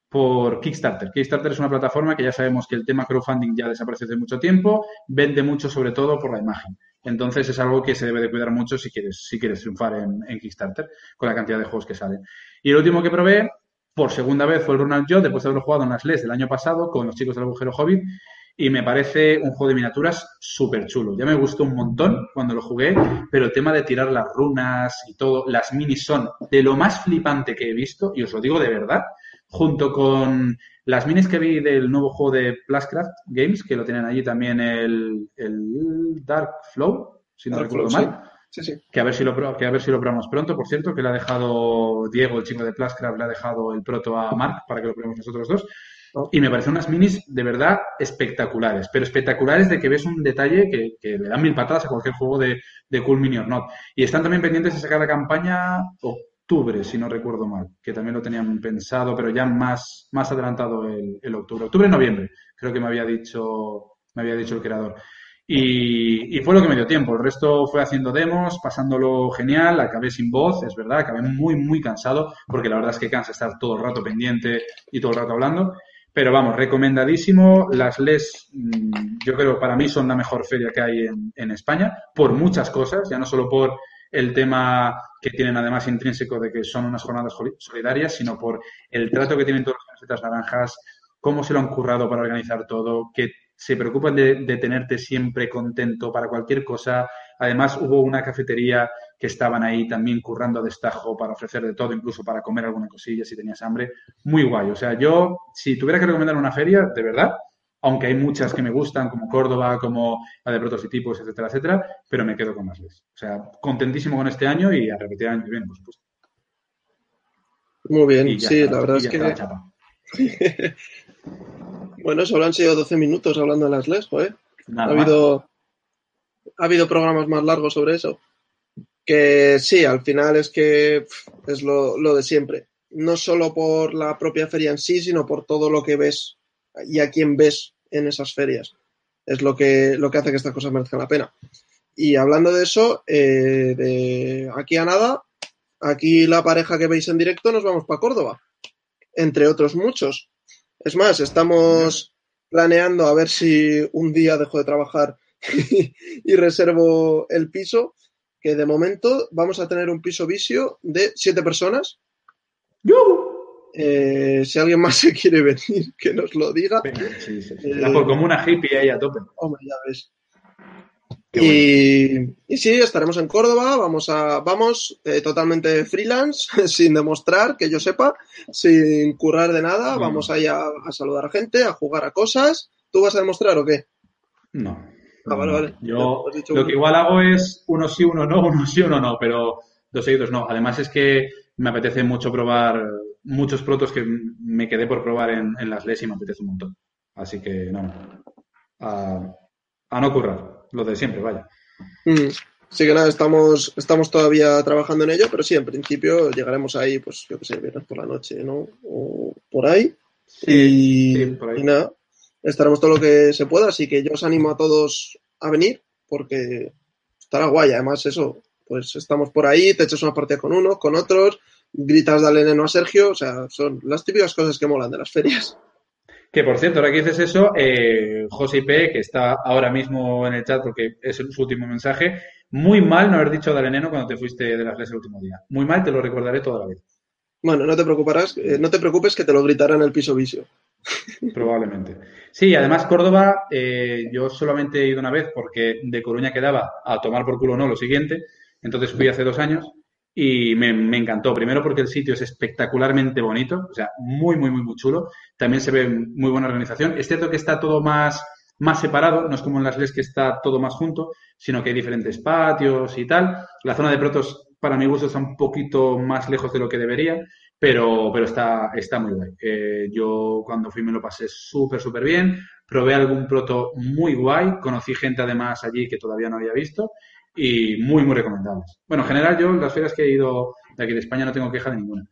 por Kickstarter. Kickstarter es una plataforma que ya sabemos que el tema crowdfunding ya desaparece hace mucho tiempo, vende mucho sobre todo por la imagen. Entonces es algo que se debe de cuidar mucho si quieres, si quieres triunfar en, Kickstarter con la cantidad de juegos que salen. Y el último que probé por segunda vez fue el Ronald Joe, después de haberlo jugado en las LES del año pasado con los chicos del agujero Hobbit y me parece un juego de miniaturas súper chulo. Ya me gustó un montón cuando lo jugué, pero el tema de tirar las runas y todo, las minis son de lo más flipante que he visto, y os lo digo de verdad, junto con las minis que vi del nuevo juego de Pluscraft Games, que lo tienen allí también el, el Dark Flow, si no Dark recuerdo Flow, mal. Sí, sí. Que a ver si lo que a ver si lo probamos pronto, por cierto, que le ha dejado Diego, el chico de Pluscraft, le ha dejado el proto a Mark para que lo probemos nosotros dos. Y me parecen unas minis de verdad espectaculares, pero espectaculares de que ves un detalle que, le dan mil patadas a cualquier juego de, de Cool Mini or Not. Y están también pendientes de sacar la campaña octubre, si no recuerdo mal, que también lo tenían pensado, pero ya más, más adelantado el, el octubre. Octubre-noviembre, creo que me había dicho, me había dicho el creador. Y, y fue lo que me dio tiempo. El resto fue haciendo demos, pasándolo genial, acabé sin voz, es verdad, acabé muy, muy cansado, porque la verdad es que cansa estar todo el rato pendiente y todo el rato hablando. Pero vamos, recomendadísimo. Las LES, mmm, yo creo, para mí son la mejor feria que hay en, en España, por muchas cosas, ya no solo por el tema que tienen además intrínseco de que son unas jornadas solidarias, sino por el trato que tienen todas las camisetas naranjas, cómo se lo han currado para organizar todo, que se preocupan de, de tenerte siempre contento para cualquier cosa. Además, hubo una cafetería que estaban ahí también currando a destajo para ofrecer de todo, incluso para comer alguna cosilla si tenías hambre. Muy guay. O sea, yo, si tuviera que recomendar una feria, de verdad, aunque hay muchas que me gustan, como Córdoba, como la de prototipos, etcétera, etcétera, pero me quedo con las LES. O sea, contentísimo con este año y a repetir año que viene, por supuesto. Muy bien, sí, está, la verdad es que... la. Bueno, solo han sido 12 minutos hablando de las LES, joder. Nada ha más. habido, ha habido programas más largos sobre eso. Que sí, al final es que es lo, lo de siempre. No solo por la propia feria en sí, sino por todo lo que ves y a quién ves en esas ferias. Es lo que, lo que hace que estas cosas merezcan la pena. Y hablando de eso, eh, de aquí a nada, aquí la pareja que veis en directo nos vamos para Córdoba, entre otros muchos. Es más, estamos planeando a ver si un día dejo de trabajar y reservo el piso, que de momento vamos a tener un piso visio de siete personas. Eh, si alguien más se quiere venir, que nos lo diga. Venga, sí, sí, sí. Eh, La por como una hippie ahí a tope. Hombre, ya ves. Y, y, sí, estaremos en Córdoba, vamos a, vamos eh, totalmente freelance, sin demostrar, que yo sepa, sin currar de nada, vamos ahí a, a, saludar a gente, a jugar a cosas. ¿Tú vas a demostrar o qué? No. Ah, vale, vale. Yo lo que igual hago es uno sí, uno no, uno sí, uno no, pero dos seguidos no. Además es que me apetece mucho probar muchos protos que me quedé por probar en, en las LES y me apetece un montón. Así que no, a, a no currar lo de siempre, vaya. Mm. Sí que nada, estamos, estamos todavía trabajando en ello, pero sí, en principio llegaremos ahí, pues yo qué sé, viernes por la noche, ¿no? O por ahí. Sí, y, sí, por ahí. y nada, estaremos todo lo que se pueda, así que yo os animo a todos a venir, porque estará guay. Además, eso, pues estamos por ahí, te echas una partida con uno, con otros, gritas dale neno a Sergio, o sea, son las típicas cosas que molan de las ferias. Que por cierto, ahora que dices eso, eh, José P, que está ahora mismo en el chat porque es su último mensaje, muy mal no haber dicho Dale Neno cuando te fuiste de las clases el último día. Muy mal, te lo recordaré toda la vida. Bueno, no te preocuparás, eh, no te preocupes que te lo gritará en el piso visio. Probablemente. Sí, además Córdoba, eh, yo solamente he ido una vez porque de Coruña quedaba a tomar por culo no lo siguiente, entonces fui hace dos años y me, encantó. Primero porque el sitio es espectacularmente bonito, o sea, muy, muy, muy, muy chulo. También se ve muy buena organización. Es cierto que está todo más, más separado, no es como en las LES que está todo más junto, sino que hay diferentes patios y tal. La zona de protos, para mi gusto, está un poquito más lejos de lo que debería, pero, pero está, está muy guay. Eh, yo cuando fui me lo pasé súper, súper bien. Probé algún proto muy guay. Conocí gente además allí que todavía no había visto y muy, muy recomendables. Bueno, en general yo las ferias que he ido de aquí de España no tengo queja de ninguna.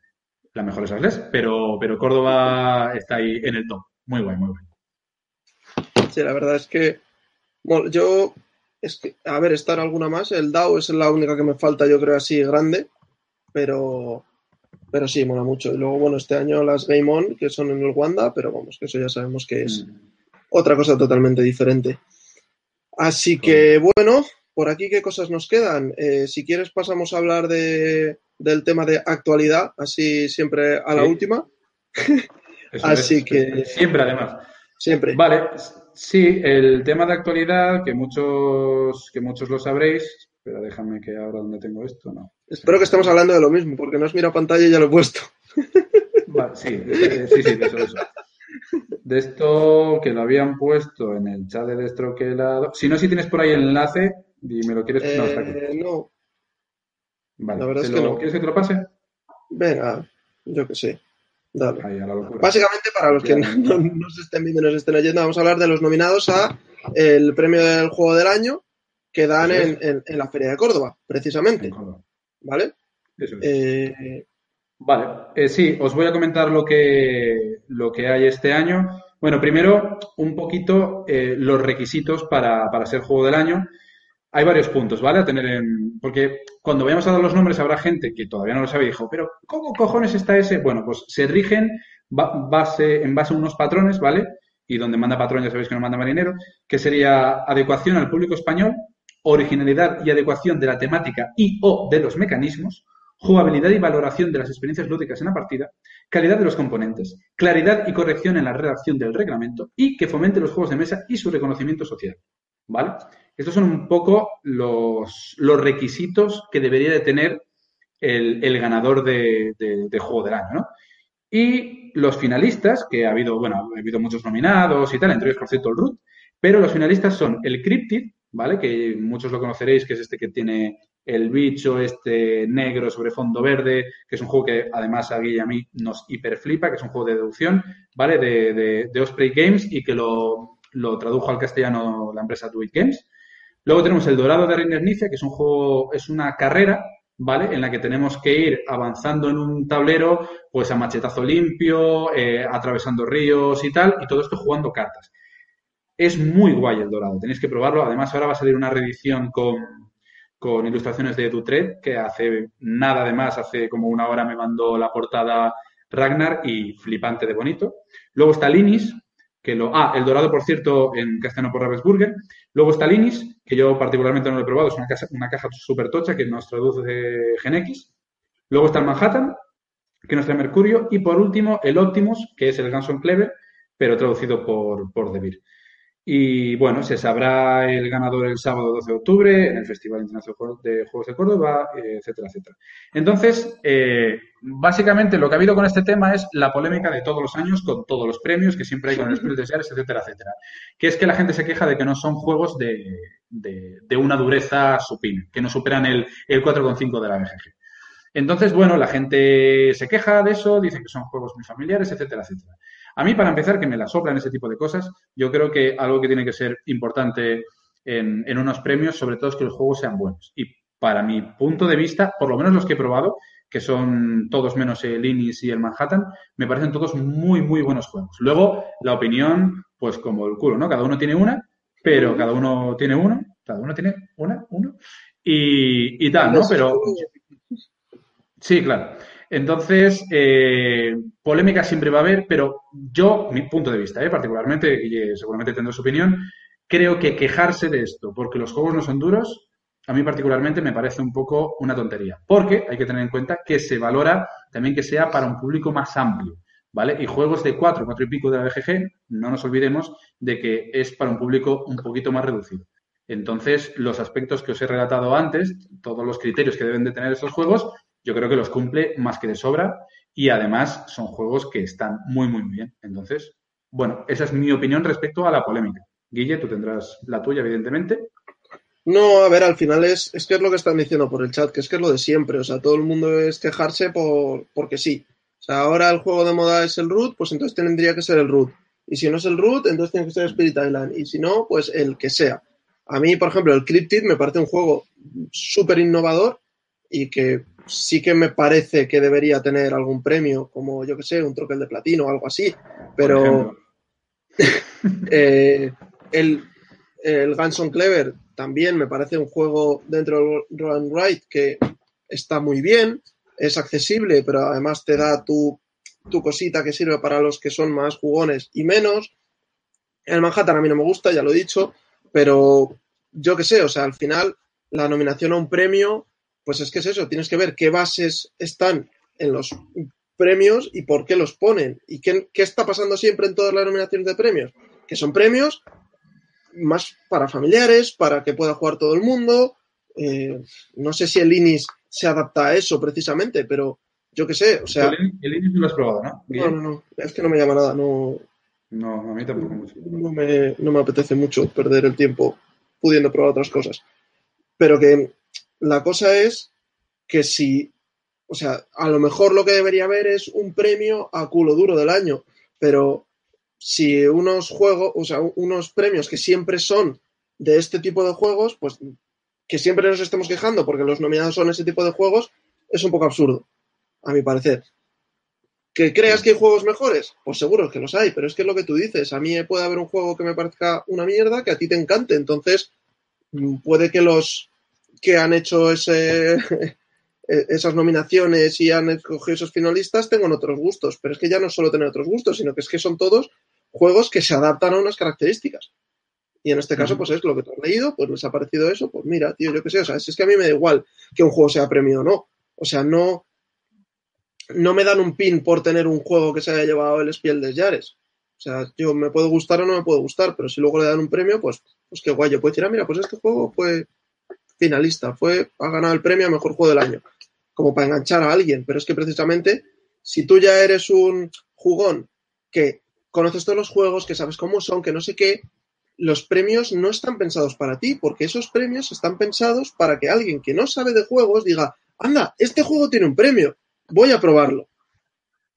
La mejor es Asles, pero, pero Córdoba está ahí en el top. Muy guay, muy guay. Sí, la verdad es que bueno, yo, es que, a ver, estar alguna más. El DAO es la única que me falta, yo creo, así grande, pero, pero sí, mola mucho. Y luego, bueno, este año las Game On, que son en el Wanda, pero vamos, que eso ya sabemos que es Mm. otra cosa totalmente diferente. Así que, bueno, por aquí, ¿qué cosas nos quedan? Eh, si quieres, pasamos a hablar de, del tema de actualidad, así siempre a la Sí. última. Así es. que- Siempre, además. Siempre. Vale, sí, el tema de actualidad, que muchos, que muchos lo sabréis, pero déjame que ahora donde tengo esto, no. Espero que estemos hablando de lo mismo, porque no has mirado pantalla y ya lo he puesto. Vale, sí, de- sí, sí, de eso, de eso. De esto que lo habían puesto en el chat de Destroquelado. Si no, si tienes por ahí el enlace y me lo quieres. No, está aquí. Eh, no, Vale. la verdad ¿Te es que lo- no. ¿Quieres que te lo pase? venga, yo que sé. Dale. Ahí, a la. Básicamente, para los que no, nos estén viendo y nos estén oyendo, vamos a hablar de los nominados a el premio del juego del año que dan en, en- en la Feria de Córdoba, precisamente. Córdoba. ¿Vale? Eso es. Eh, Vale, eh, sí, os voy a comentar lo que, lo que hay este año. Bueno, primero, un poquito eh, los requisitos para, para ser juego del año. Hay varios puntos, ¿vale? A tener en. Porque cuando vayamos a dar los nombres habrá gente que todavía no lo sabe y dijo, pero ¿cómo cojones está ese? Bueno, pues se rigen ba- base, en base a unos patrones, ¿vale? Y donde manda patrón ya sabéis que no manda marinero, que sería adecuación al público español, originalidad y adecuación de la temática y o de los mecanismos, jugabilidad y valoración de las experiencias lúdicas en la partida, calidad de los componentes, claridad y corrección en la redacción del reglamento y que fomente los juegos de mesa y su reconocimiento social. ¿Vale? Estos son un poco los, los requisitos que debería de tener el, el ganador de, juego del año, ¿no? Y los finalistas, que ha habido, bueno, ha habido muchos nominados y tal, entre ellos, por cierto, el Root, pero los finalistas son el Cryptid, ¿vale? Que muchos lo conoceréis, que es este que tiene el bicho, este negro sobre fondo verde, que es un juego que además a Guille y a mí nos hiperflipa, que es un juego de deducción, ¿vale? De, de, de Osprey Games y que lo, lo tradujo al castellano la empresa It Games. Luego tenemos el Dorado de Reiner que es un juego, es una carrera, ¿vale? En la que tenemos que ir avanzando en un tablero, pues a machetazo limpio, eh, atravesando ríos y tal, y todo esto jugando cartas. Es muy guay el Dorado, tenéis que probarlo. Además, ahora va a salir una reedición con, con ilustraciones de Dutret, que hace nada de más, hace como una hora me mandó la portada Ragnar y flipante de bonito. Luego está Linis, que lo... Ah, el Dorado, por cierto, en castellano por Ravensburger. Luego está Linis, que yo particularmente no lo he probado, es una, una caja súper tocha que nos traduce Genex. Luego está el Manhattan, que nos trae Mercurio. Y por último, el Optimus, que es el Ganson Clever, pero traducido por, por. Y bueno, se sabrá el ganador el sábado 12 de octubre en el Festival Internacional de Juegos de Córdoba, etcétera, etcétera. Entonces, eh, básicamente lo que ha habido con este tema es la polémica de todos los años con todos los premios que siempre hay con los premios de etcétera, etcétera. Que es que la gente se queja de que no son juegos de, de, una dureza supina, que no superan el, el 4,5 de la BGG. Entonces, bueno, la gente se queja de eso, dice que son juegos muy familiares, etcétera, etcétera. A mí, para empezar, que me la soplan ese tipo de cosas, yo creo que algo que tiene que ser importante en, unos premios, sobre todo, es que los juegos sean buenos. Y para mi punto de vista, por lo menos los que he probado, que son todos menos el Inis y el Manhattan, me parecen todos muy, muy buenos juegos. Luego, la opinión, pues como el culo, ¿no? Cada uno tiene una, pero cada uno tiene uno, cada uno tiene una, uno, y, y tal, ¿no? Pero... Sí, claro. Entonces, eh, polémica siempre va a haber, pero yo, mi punto de vista, eh, particularmente, y seguramente tendré su opinión, creo que quejarse de esto porque los juegos no son duros, a mí particularmente me parece un poco una tontería. Porque hay que tener en cuenta que se valora también que sea para un público más amplio. ¿Vale? Y juegos de 4, 4 y pico de la BGG, no nos olvidemos de que es para un público un poquito más reducido. Entonces, los aspectos que os he relatado antes, todos los criterios que deben de tener estos juegos, yo creo que los cumple más que de sobra y además son juegos que están muy, muy bien. Entonces, bueno, esa es mi opinión respecto a la polémica. Guille, tú tendrás la tuya, evidentemente. No, a ver, al final es, es que es lo que están diciendo por el chat, que es que es lo de siempre. O sea, todo el mundo es quejarse por, porque sí. O sea, ahora el juego de moda es el root, pues entonces tendría que ser el root. Y si no es el root, entonces tiene que ser Spirit Island. Y si no, pues el que sea. A mí, por ejemplo, el Cryptid me parece un juego súper innovador y que sí que me parece que debería tener algún premio, como yo que sé, un troquel de platino o algo así, pero eh, el, el Ganson Clever también me parece un juego dentro del Run Right que está muy bien, es accesible, pero además te da tu, tu cosita que sirve para los que son más jugones y menos. El Manhattan a mí no me gusta, ya lo he dicho, pero yo qué sé, o sea, al final la nominación a un premio pues es que es eso, tienes que ver qué bases están en los premios y por qué los ponen. ¿Y qué, está pasando siempre en todas las nominaciones de premios? Que son premios más para familiares, para que pueda jugar todo el mundo. Eh, no sé si el INIS se adapta a eso precisamente, pero yo qué sé, o sea... El, INIS no lo has probado, ¿no? No, no, no, es que no me llama nada, no... No, a mí tampoco mucho. No me, no me apetece mucho perder el tiempo pudiendo probar otras cosas. Pero que la cosa es que si, o sea, a lo mejor lo que debería haber es un premio a culo duro del año, pero si unos juegos, o sea, unos premios que siempre son de este tipo de juegos, pues que siempre nos estemos quejando porque los nominados son ese tipo de juegos, es un poco absurdo, a mi parecer. ¿Que creas que hay juegos mejores? Pues seguro que los hay, pero es que es lo que tú dices. A mí puede haber un juego que me parezca una mierda que a ti te encante, entonces mm, puede que los que han hecho ese, e, esas nominaciones y han escogido esos finalistas tengan otros gustos. Pero es que ya no solo tener otros gustos, sino que es que son todos juegos que se adaptan a unas características. Y en este caso, pues es lo que tú has leído, pues les ha parecido eso, pues mira, tío, yo qué sé, o sea, es que a mí me da igual que un juego sea premio o no. O sea, no, no me dan un pin por tener un juego que se haya llevado el Spiel de Yares. O sea, yo me puedo gustar o no me puede gustar, pero si luego le dan un premio, pues, pues qué guay. Yo puedo decir, ah, mira, pues este juego fue finalista, fue, ha ganado el premio a mejor juego del año, como para enganchar a alguien, pero es que precisamente si tú ya eres un jugón que conoces todos los juegos, que sabes cómo son, que no sé qué, los premios no están pensados para ti, porque esos premios están pensados para que alguien que no sabe de juegos diga, anda, este juego tiene un premio, voy a probarlo.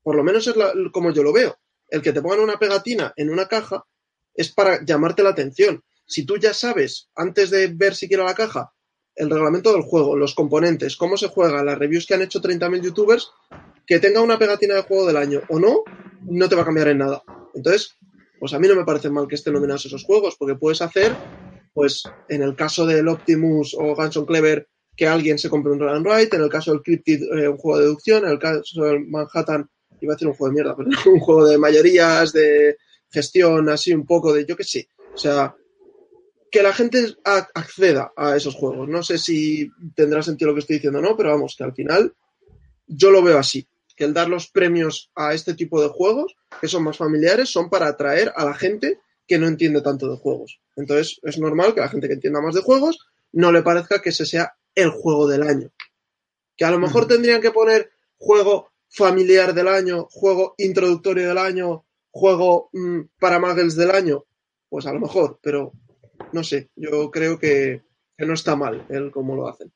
Por lo menos es como yo lo veo. El que te pongan una pegatina en una caja es para llamarte la atención. Si tú ya sabes, antes de ver siquiera la caja, el reglamento del juego, los componentes, cómo se juega, las reviews que han hecho 30.000 youtubers, que tenga una pegatina de juego del año o no, no te va a cambiar en nada. Entonces, pues a mí no me parece mal que estén nominados esos juegos, porque puedes hacer, pues en el caso del Optimus o Ganson Clever, que alguien se compre un Run and Write, en el caso del Cryptid, eh, un juego de deducción, en el caso del Manhattan, iba a decir un juego de mierda, pero un juego de mayorías, de gestión, así un poco de, yo qué sé. O sea, que la gente acceda a esos juegos. No sé si tendrá sentido lo que estoy diciendo o no, pero vamos, que al final yo lo veo así, que el dar los premios a este tipo de juegos, que son más familiares, son para atraer a la gente que no entiende tanto de juegos. Entonces, es normal que la gente que entienda más de juegos no le parezca que ese sea el juego del año. Que a lo mejor tendrían que poner juego familiar del año, juego introductorio del año, juego mm, para muggles del año. Pues a lo mejor, pero no sé, yo creo que, que no está mal el cómo lo hacen.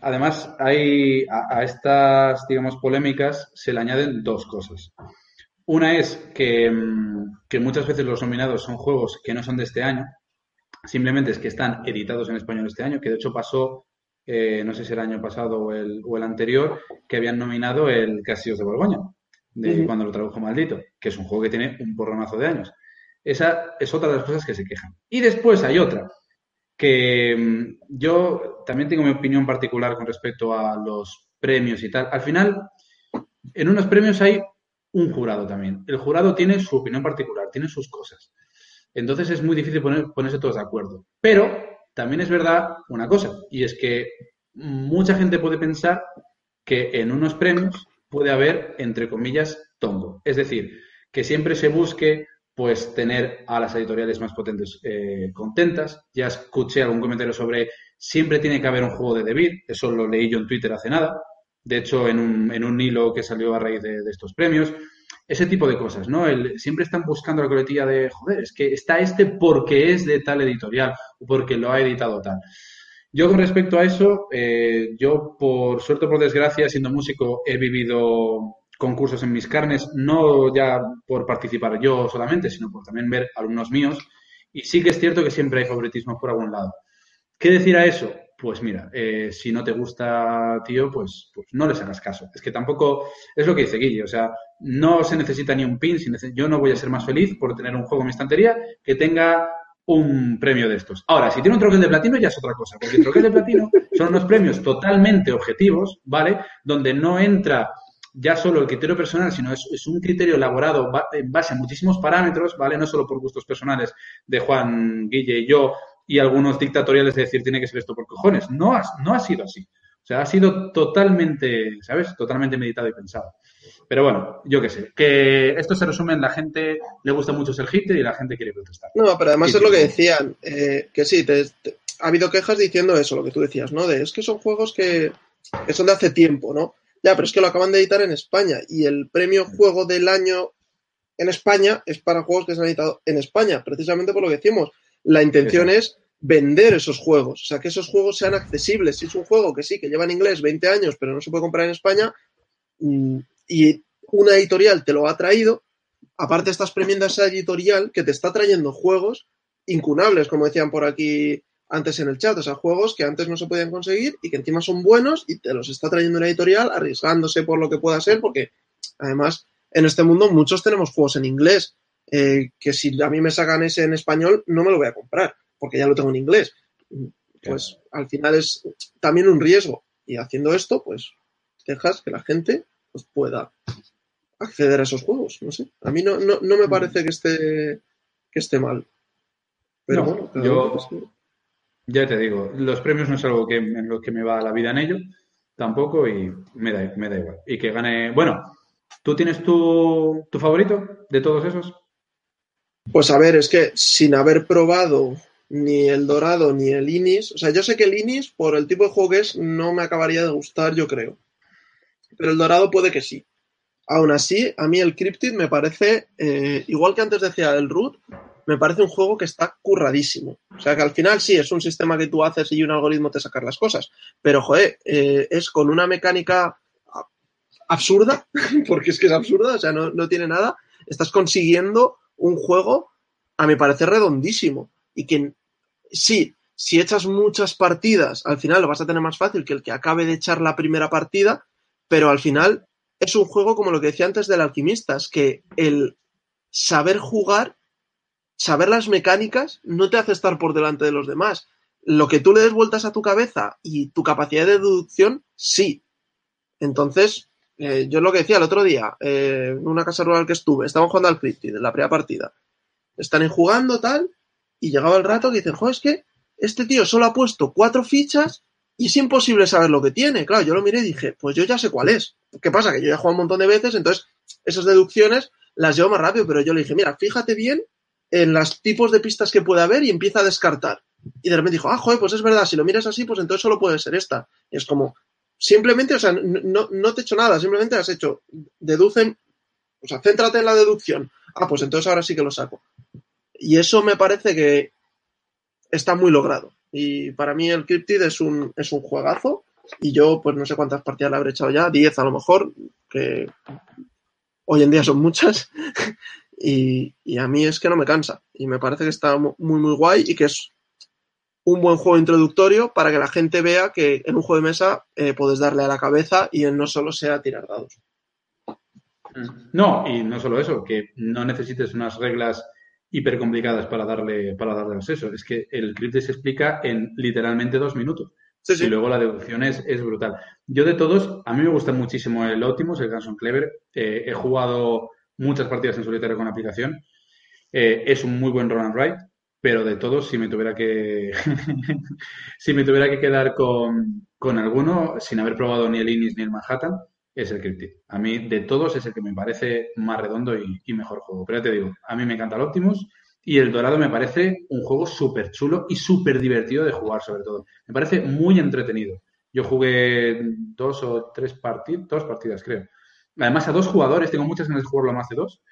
Además, hay a, estas, digamos, polémicas se le añaden dos cosas. Una es que, mm, que, muchas veces los nominados son juegos que no son de este año, simplemente es que están editados en español este año, que de hecho pasó, eh, no sé si el año pasado o el, o el, anterior, que habían nominado el Castillos de Borgoña, de uh -huh. cuando lo tradujo Maldito, que es un juego que tiene un porronazo de años. Esa es otra de las cosas que se quejan. Y después hay otra, que mm, yo también tengo mi opinión particular con respecto a los premios y tal. Al final, en unos premios hay un jurado también. El jurado tiene su opinión particular, tiene sus cosas. Entonces es muy difícil poner, ponerse todos de acuerdo. Pero también es verdad una cosa, y es que mucha gente puede pensar que en unos premios puede haber, entre comillas, tongo. Es decir, que siempre se busque pues tener a las editoriales más potentes eh, contentas. Ya escuché algún comentario sobre siempre tiene que haber un juego de David, eso lo leí yo en Twitter hace nada, de hecho en un, en un hilo que salió a raíz de, estos premios, ese tipo de cosas, ¿no? Siempre están buscando la coletilla de, joder, es que está este porque es de tal editorial o porque lo ha editado tal. Yo con respecto a eso, eh, yo por suerte o por desgracia, siendo músico, he vivido concursos en mis carnes, no ya por participar yo solamente, sino por también ver alumnos míos. Y sí que es cierto que siempre hay favoritismo por algún lado. ¿Qué decir a eso? Pues mira, eh, si no te gusta, tío, pues, pues, no les hagas caso. Es que tampoco, es lo que dice Guille, o sea, no se necesita ni un pin, si yo no voy a ser más feliz por tener un juego en mi estantería que tenga un premio de estos. Ahora, si tiene un troquel de platino ya es otra cosa, porque el troquel de platino son unos premios totalmente objetivos, ¿vale? Donde no entra ya solo el criterio personal, sino es, es, un criterio elaborado en base a muchísimos parámetros, ¿vale? No solo por gustos personales de Juan, Guille y yo y algunos dictatoriales de decir tiene que ser esto por cojones. No ha, no ha sido así. O sea, ha sido totalmente, ¿sabes? Totalmente meditado y pensado. Pero bueno, yo qué sé. Que esto se resume en la gente le gusta mucho ser hater y la gente quiere protestar. No, pero además sí, es lo que decían, eh, que sí, te, te, ha habido quejas diciendo eso, lo que tú decías, ¿no? De es que son juegos que, que son de hace tiempo, ¿no? Ya, pero es que lo acaban de editar en España y el premio Juego del Año en España es para juegos que se han editado en España, precisamente por lo que decimos. La intención es vender esos juegos, o sea, que esos juegos sean accesibles. Si es un juego que sí, que lleva en inglés 20 años, pero no se puede comprar en España, mm, y una editorial te lo ha traído, aparte estás premiando a esa editorial que te está trayendo juegos incunables, como decían por aquí antes en el chat, o sea, juegos que antes no se podían conseguir y que encima son buenos y te los está trayendo una editorial arriesgándose por lo que pueda ser, porque además en este mundo muchos tenemos juegos en inglés, eh, que si a mí me sacan ese en español no me lo voy a comprar, porque ya lo tengo en inglés. Pues al final es también un riesgo y haciendo esto, pues dejas que la gente pues, pueda acceder a esos juegos, no sé. A mí no, no, no me parece que esté, que esté mal. Pero no, bueno, yo... Ya te digo, los premios no es algo que, en lo que me va la vida en ello, tampoco, y me da, igual. Y que gane. Bueno, ¿tú tienes tu, tu favorito de todos esos? Pues a ver, es que sin haber probado ni el dorado ni el inis, o sea, yo sé que el inis, por el tipo de juego que es, no me acabaría de gustar, yo creo. Pero el dorado puede que sí. Aún así, a mí el Cryptid me parece, eh, igual que antes decía el root, me parece un juego que está curradísimo. O sea, que al final sí, es un sistema que tú haces y un algoritmo te saca las cosas. Pero, joder, eh, es con una mecánica absurda, porque es que es absurda, o sea, no, no, tiene nada. Estás consiguiendo un juego, a mi parecer, redondísimo. Y que sí, si echas muchas partidas, al final lo vas a tener más fácil que el que acabe de echar la primera partida, pero al final es un juego como lo que decía antes del alquimista, es que el saber jugar saber las mecánicas no te hace estar por delante de los demás. Lo que tú le des vueltas a tu cabeza y tu capacidad de deducción, sí. Entonces, eh, yo lo que decía el otro día, eh, en una casa rural que estuve, estaban jugando al Cryptid en la primera partida. Están jugando tal, y llegaba el rato que dicen, jo, es que este tío solo ha puesto cuatro fichas y es imposible saber lo que tiene. Claro, yo lo miré y dije, pues yo ya sé cuál es. ¿Qué pasa? Que yo ya he jugado un montón de veces, entonces esas deducciones las llevo más rápido, pero yo le dije, mira, fíjate bien en los tipos de pistas que puede haber y empieza a descartar. Y de repente dijo, ah, joder, pues es verdad, si lo miras así, pues entonces solo puede ser esta. Y es como, simplemente, o sea, no, no te he hecho nada, simplemente has hecho, deducen, o sea, céntrate en la deducción. Ah, pues entonces ahora sí que lo saco. Y eso me parece que está muy logrado. Y para mí el Cryptid es un, es un juegazo. Y yo, pues no sé cuántas partidas le habré echado ya, 10 a lo mejor, que hoy en día son muchas. y, y, a mí es que no me cansa. Y me parece que está muy, muy guay y que es un buen juego introductorio para que la gente vea que en un juego de mesa eh, puedes darle a la cabeza y no solo sea tirar dados. No, y no solo eso, que no necesites unas reglas hiper complicadas para darle, para darle acceso. Es que el crypto se explica en literalmente dos minutos. Sí, sí. Y luego la deducción es, es, brutal. Yo de todos, a mí me gusta muchísimo el Optimus, el Ganson Clever. Eh, he jugado muchas partidas en solitario con la aplicación. Eh, es un muy buen run and ride, pero de todos, si me tuviera que si me tuviera que quedar con, con, alguno, sin haber probado ni el Inis ni el Manhattan, es el Cryptid. A mí, de todos, es el que me parece más redondo y, mejor juego. Pero ya te digo, a mí me encanta el Optimus y el Dorado me parece un juego súper chulo y súper divertido de jugar, sobre todo. Me parece muy entretenido. Yo jugué dos o tres partidas, dos partidas, creo. Además, a dos jugadores, tengo muchas ganas de jugarlo a más de dos,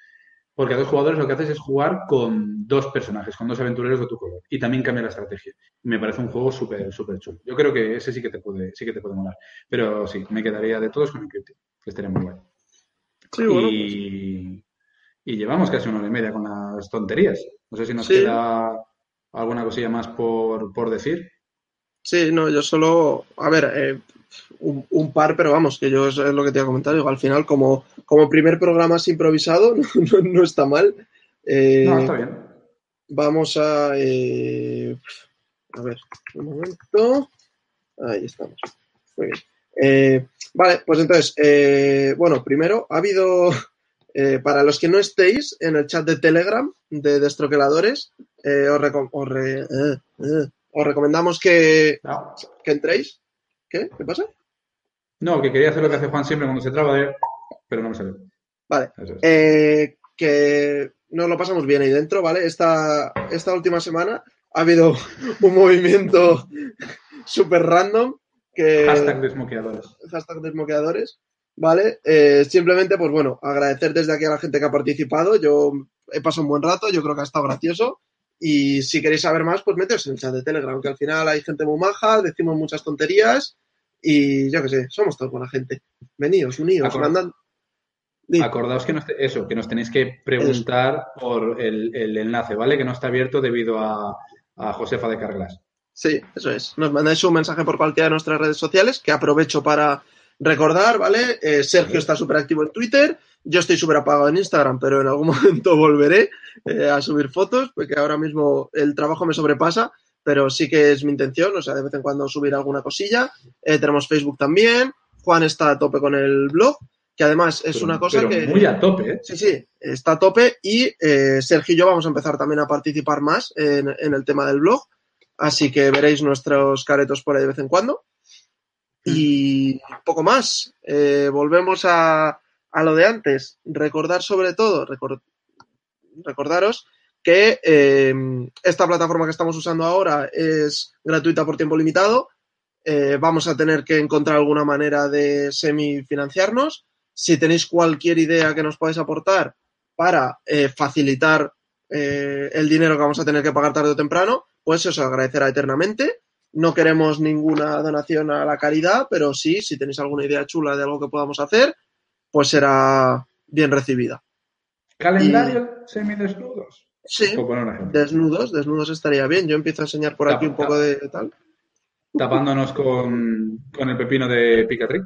porque a dos jugadores lo que haces es jugar con dos personajes, con dos aventureros de tu color, y también cambia la estrategia. Me parece un juego súper, súper chulo. Yo creo que ese sí que te puede, sí que te puede molar. Pero sí, me quedaría de todos con el Cryptid, que estaría muy guay. Sí, bueno, y, pues... y, llevamos casi una hora y media con las tonterías. No sé si nos sí. queda alguna cosilla más por, por decir. Sí, no, yo solo, a ver, eh, un, un, par, pero vamos, que yo es, es, lo que te iba a comentar. Digo, al final, como, como primer programa así improvisado, no, no, no está mal. Eh, no, está bien. Vamos a. Eh, a ver, un momento. Ahí estamos. Muy bien. Eh, vale, pues entonces, bueno, primero, ha habido. para los que no estéis en el chat de Telegram de Destroqueladores, os, recom os, re os, recomendamos que, no. que entréis. ¿Qué? ¿Qué pasa? No, que quería hacer lo que hace Juan siempre cuando se traba de... pero no me sale. Vale. Eh, que nos lo pasamos bien ahí dentro, ¿vale? Esta, esta última semana ha habido un movimiento súper random que... Hashtag desmoqueadores. Hashtag desmoqueadores, ¿vale? Eh, simplemente, pues bueno, agradecer desde aquí a la gente que ha participado. Yo he pasado un buen rato, yo creo que ha estado gracioso. Y si queréis saber más, pues meteos en el chat de Telegram, que al final hay gente muy maja, decimos muchas tonterías y yo qué sé, somos todos buena gente. Veníos, uníos, Acord mandan. Acordaos que nos, eso, que nos tenéis que preguntar eso. por el, el, enlace, ¿vale? Que no está abierto debido a, a Josefa de Carglass. Sí, eso es. Nos mandáis un mensaje por cualquiera de nuestras redes sociales, que aprovecho para recordar, ¿vale? Eh, Sergio está súper activo en Twitter, yo estoy súper apagado en Instagram, pero en algún momento volveré eh, a subir fotos, porque ahora mismo el trabajo me sobrepasa, pero sí que es mi intención, o sea, de vez en cuando subir alguna cosilla. Eh, tenemos Facebook también, Juan está a tope con el blog, que además es pero, una cosa que... Muy a tope, ¿eh? Sí, sí, está a tope y eh, Sergio y yo vamos a empezar también a participar más en, en el tema del blog, así que veréis nuestros caretos por ahí de vez en cuando. Y poco más. Eh, volvemos a, a, lo de antes. Recordar sobre todo, record, recordaros que eh, esta plataforma que estamos usando ahora es gratuita por tiempo limitado. Eh, vamos a tener que encontrar alguna manera de semifinanciarnos. Si tenéis cualquier idea que nos podáis aportar para eh, facilitar el dinero que vamos a tener que pagar tarde o temprano, pues se os agradecerá eternamente. No queremos ninguna donación a la caridad, pero sí, si tenéis alguna idea chula de algo que podamos hacer, pues será bien recibida. ¿Calendario semidesnudos? Sí, desnudos, desnudos estaría bien. Yo empiezo a enseñar por aquí un poco de tal. Tapándonos con, con el pepino de Picatri,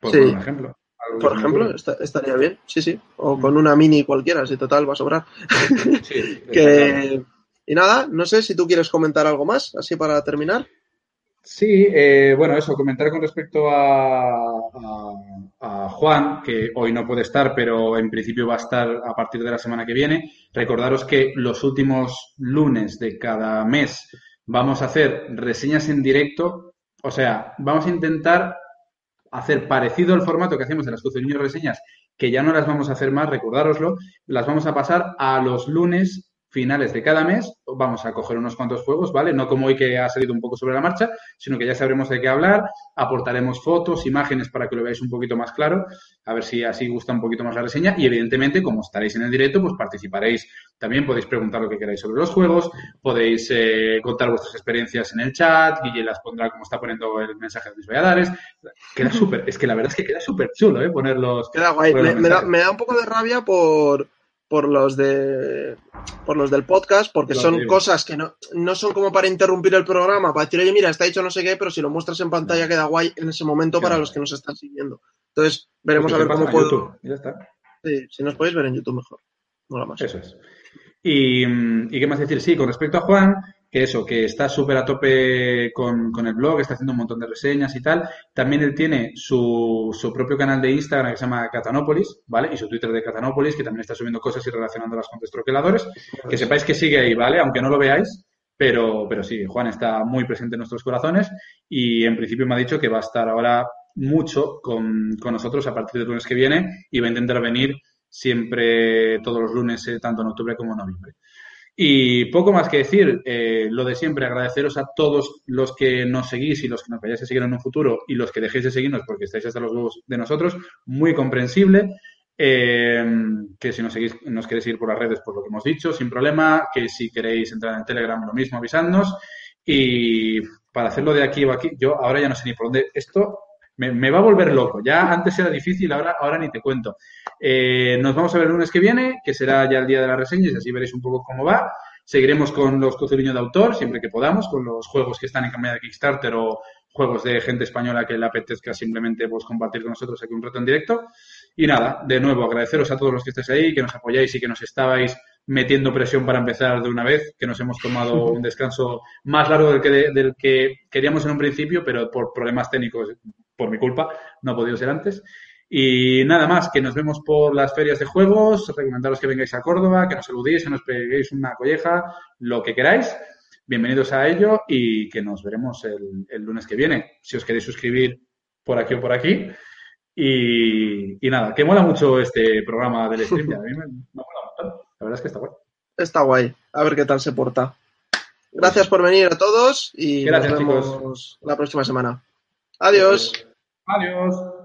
por, sí. por ejemplo. Por ejemplo, está, estaría bien, sí, sí. O con una mini cualquiera, si total va a sobrar. Sí, que... Y nada, no sé si tú quieres comentar algo más, así para terminar. Sí, eh, bueno, eso, comentar con respecto a, a, Juan, que hoy no puede estar, pero en principio va a estar a partir de la semana que viene. Recordaros que los últimos lunes de cada mes vamos a hacer reseñas en directo, o sea, vamos a intentar hacer parecido al formato que hacemos en las 12 niños reseñas, que ya no las vamos a hacer más, recordároslo, las vamos a pasar a los lunes finales de cada mes vamos a coger unos cuantos juegos, ¿vale? No como hoy que ha salido un poco sobre la marcha, sino que ya sabremos de qué hablar, aportaremos fotos, imágenes para que lo veáis un poquito más claro, a ver si así gusta un poquito más la reseña y evidentemente como estaréis en el directo, pues participaréis. También podéis preguntar lo que queráis sobre los juegos, podéis eh, contar vuestras experiencias en el chat, Guille las pondrá como está poniendo el mensaje de mis Valladares. Queda súper, es que la verdad es que queda súper chulo, ¿eh? Ponerlos. Queda guay. me, da, me da un poco de rabia por por los de por los del podcast, porque son cosas que no, no son como para interrumpir el programa, para decir, oye, mira, está dicho no sé qué, pero si lo muestras en pantalla queda guay en ese momento para los que nos están siguiendo. Entonces, veremos pues a ver cómo puedo. Ya está. Sí, si nos podéis ver en YouTube mejor. Mola más. Eso es. Y, y qué más decir, sí, con respecto a Juan, que eso, que está súper a tope con, con, el blog, está haciendo un montón de reseñas y tal. También él tiene su, su propio canal de Instagram que se llama Catanópolis, ¿vale? Y su Twitter de Catanópolis, que también está subiendo cosas y relacionándolas con destroqueladores. Que sepáis que sigue ahí, ¿vale? Aunque no lo veáis, pero, pero sí, Juan está muy presente en nuestros corazones y en principio me ha dicho que va a estar ahora mucho con, con nosotros a partir del lunes que viene y va a intentar venir siempre todos los lunes, eh, tanto en octubre como en noviembre. Y poco más que decir, eh, lo de siempre, agradeceros a todos los que nos seguís y los que nos vayáis a seguir en un futuro y los que dejéis de seguirnos porque estáis hasta los huevos de nosotros, muy comprensible. Eh, que si nos, seguís, nos queréis seguir por las redes, por lo que hemos dicho, sin problema. Que si queréis entrar en Telegram, lo mismo, avisadnos. Y para hacerlo de aquí o aquí, yo ahora ya no sé ni por dónde. Esto me, va a volver loco. Ya antes era difícil, ahora, ahora ni te cuento. Eh, nos vamos a ver el lunes que viene, que será ya el día de las reseñas, y así veréis un poco cómo va. Seguiremos con los cociniños de autor, siempre que podamos, con los juegos que están en campaña de Kickstarter o juegos de gente española que le apetezca simplemente pues, compartir con nosotros aquí un reto en directo. Y nada, de nuevo, agradeceros a todos los que estéis ahí, que nos apoyáis y que nos estabais metiendo presión para empezar de una vez, que nos hemos tomado un descanso más largo del que, del que queríamos en un principio, pero por problemas técnicos por mi culpa, no ha podido ser antes. Y nada más, que nos vemos por las ferias de juegos, recomendaros que vengáis a Córdoba, que nos saludéis, que nos peguéis una colleja, lo que queráis. Bienvenidos a ello y que nos veremos el, lunes que viene. Si os queréis suscribir por aquí o por aquí. Y, nada, que mola mucho este programa del stream. A mí me, mola mucho. La verdad es que está guay. Está guay. A ver qué tal se porta. Gracias por venir a todos y nos vemos la próxima semana. Adiós. Adiós.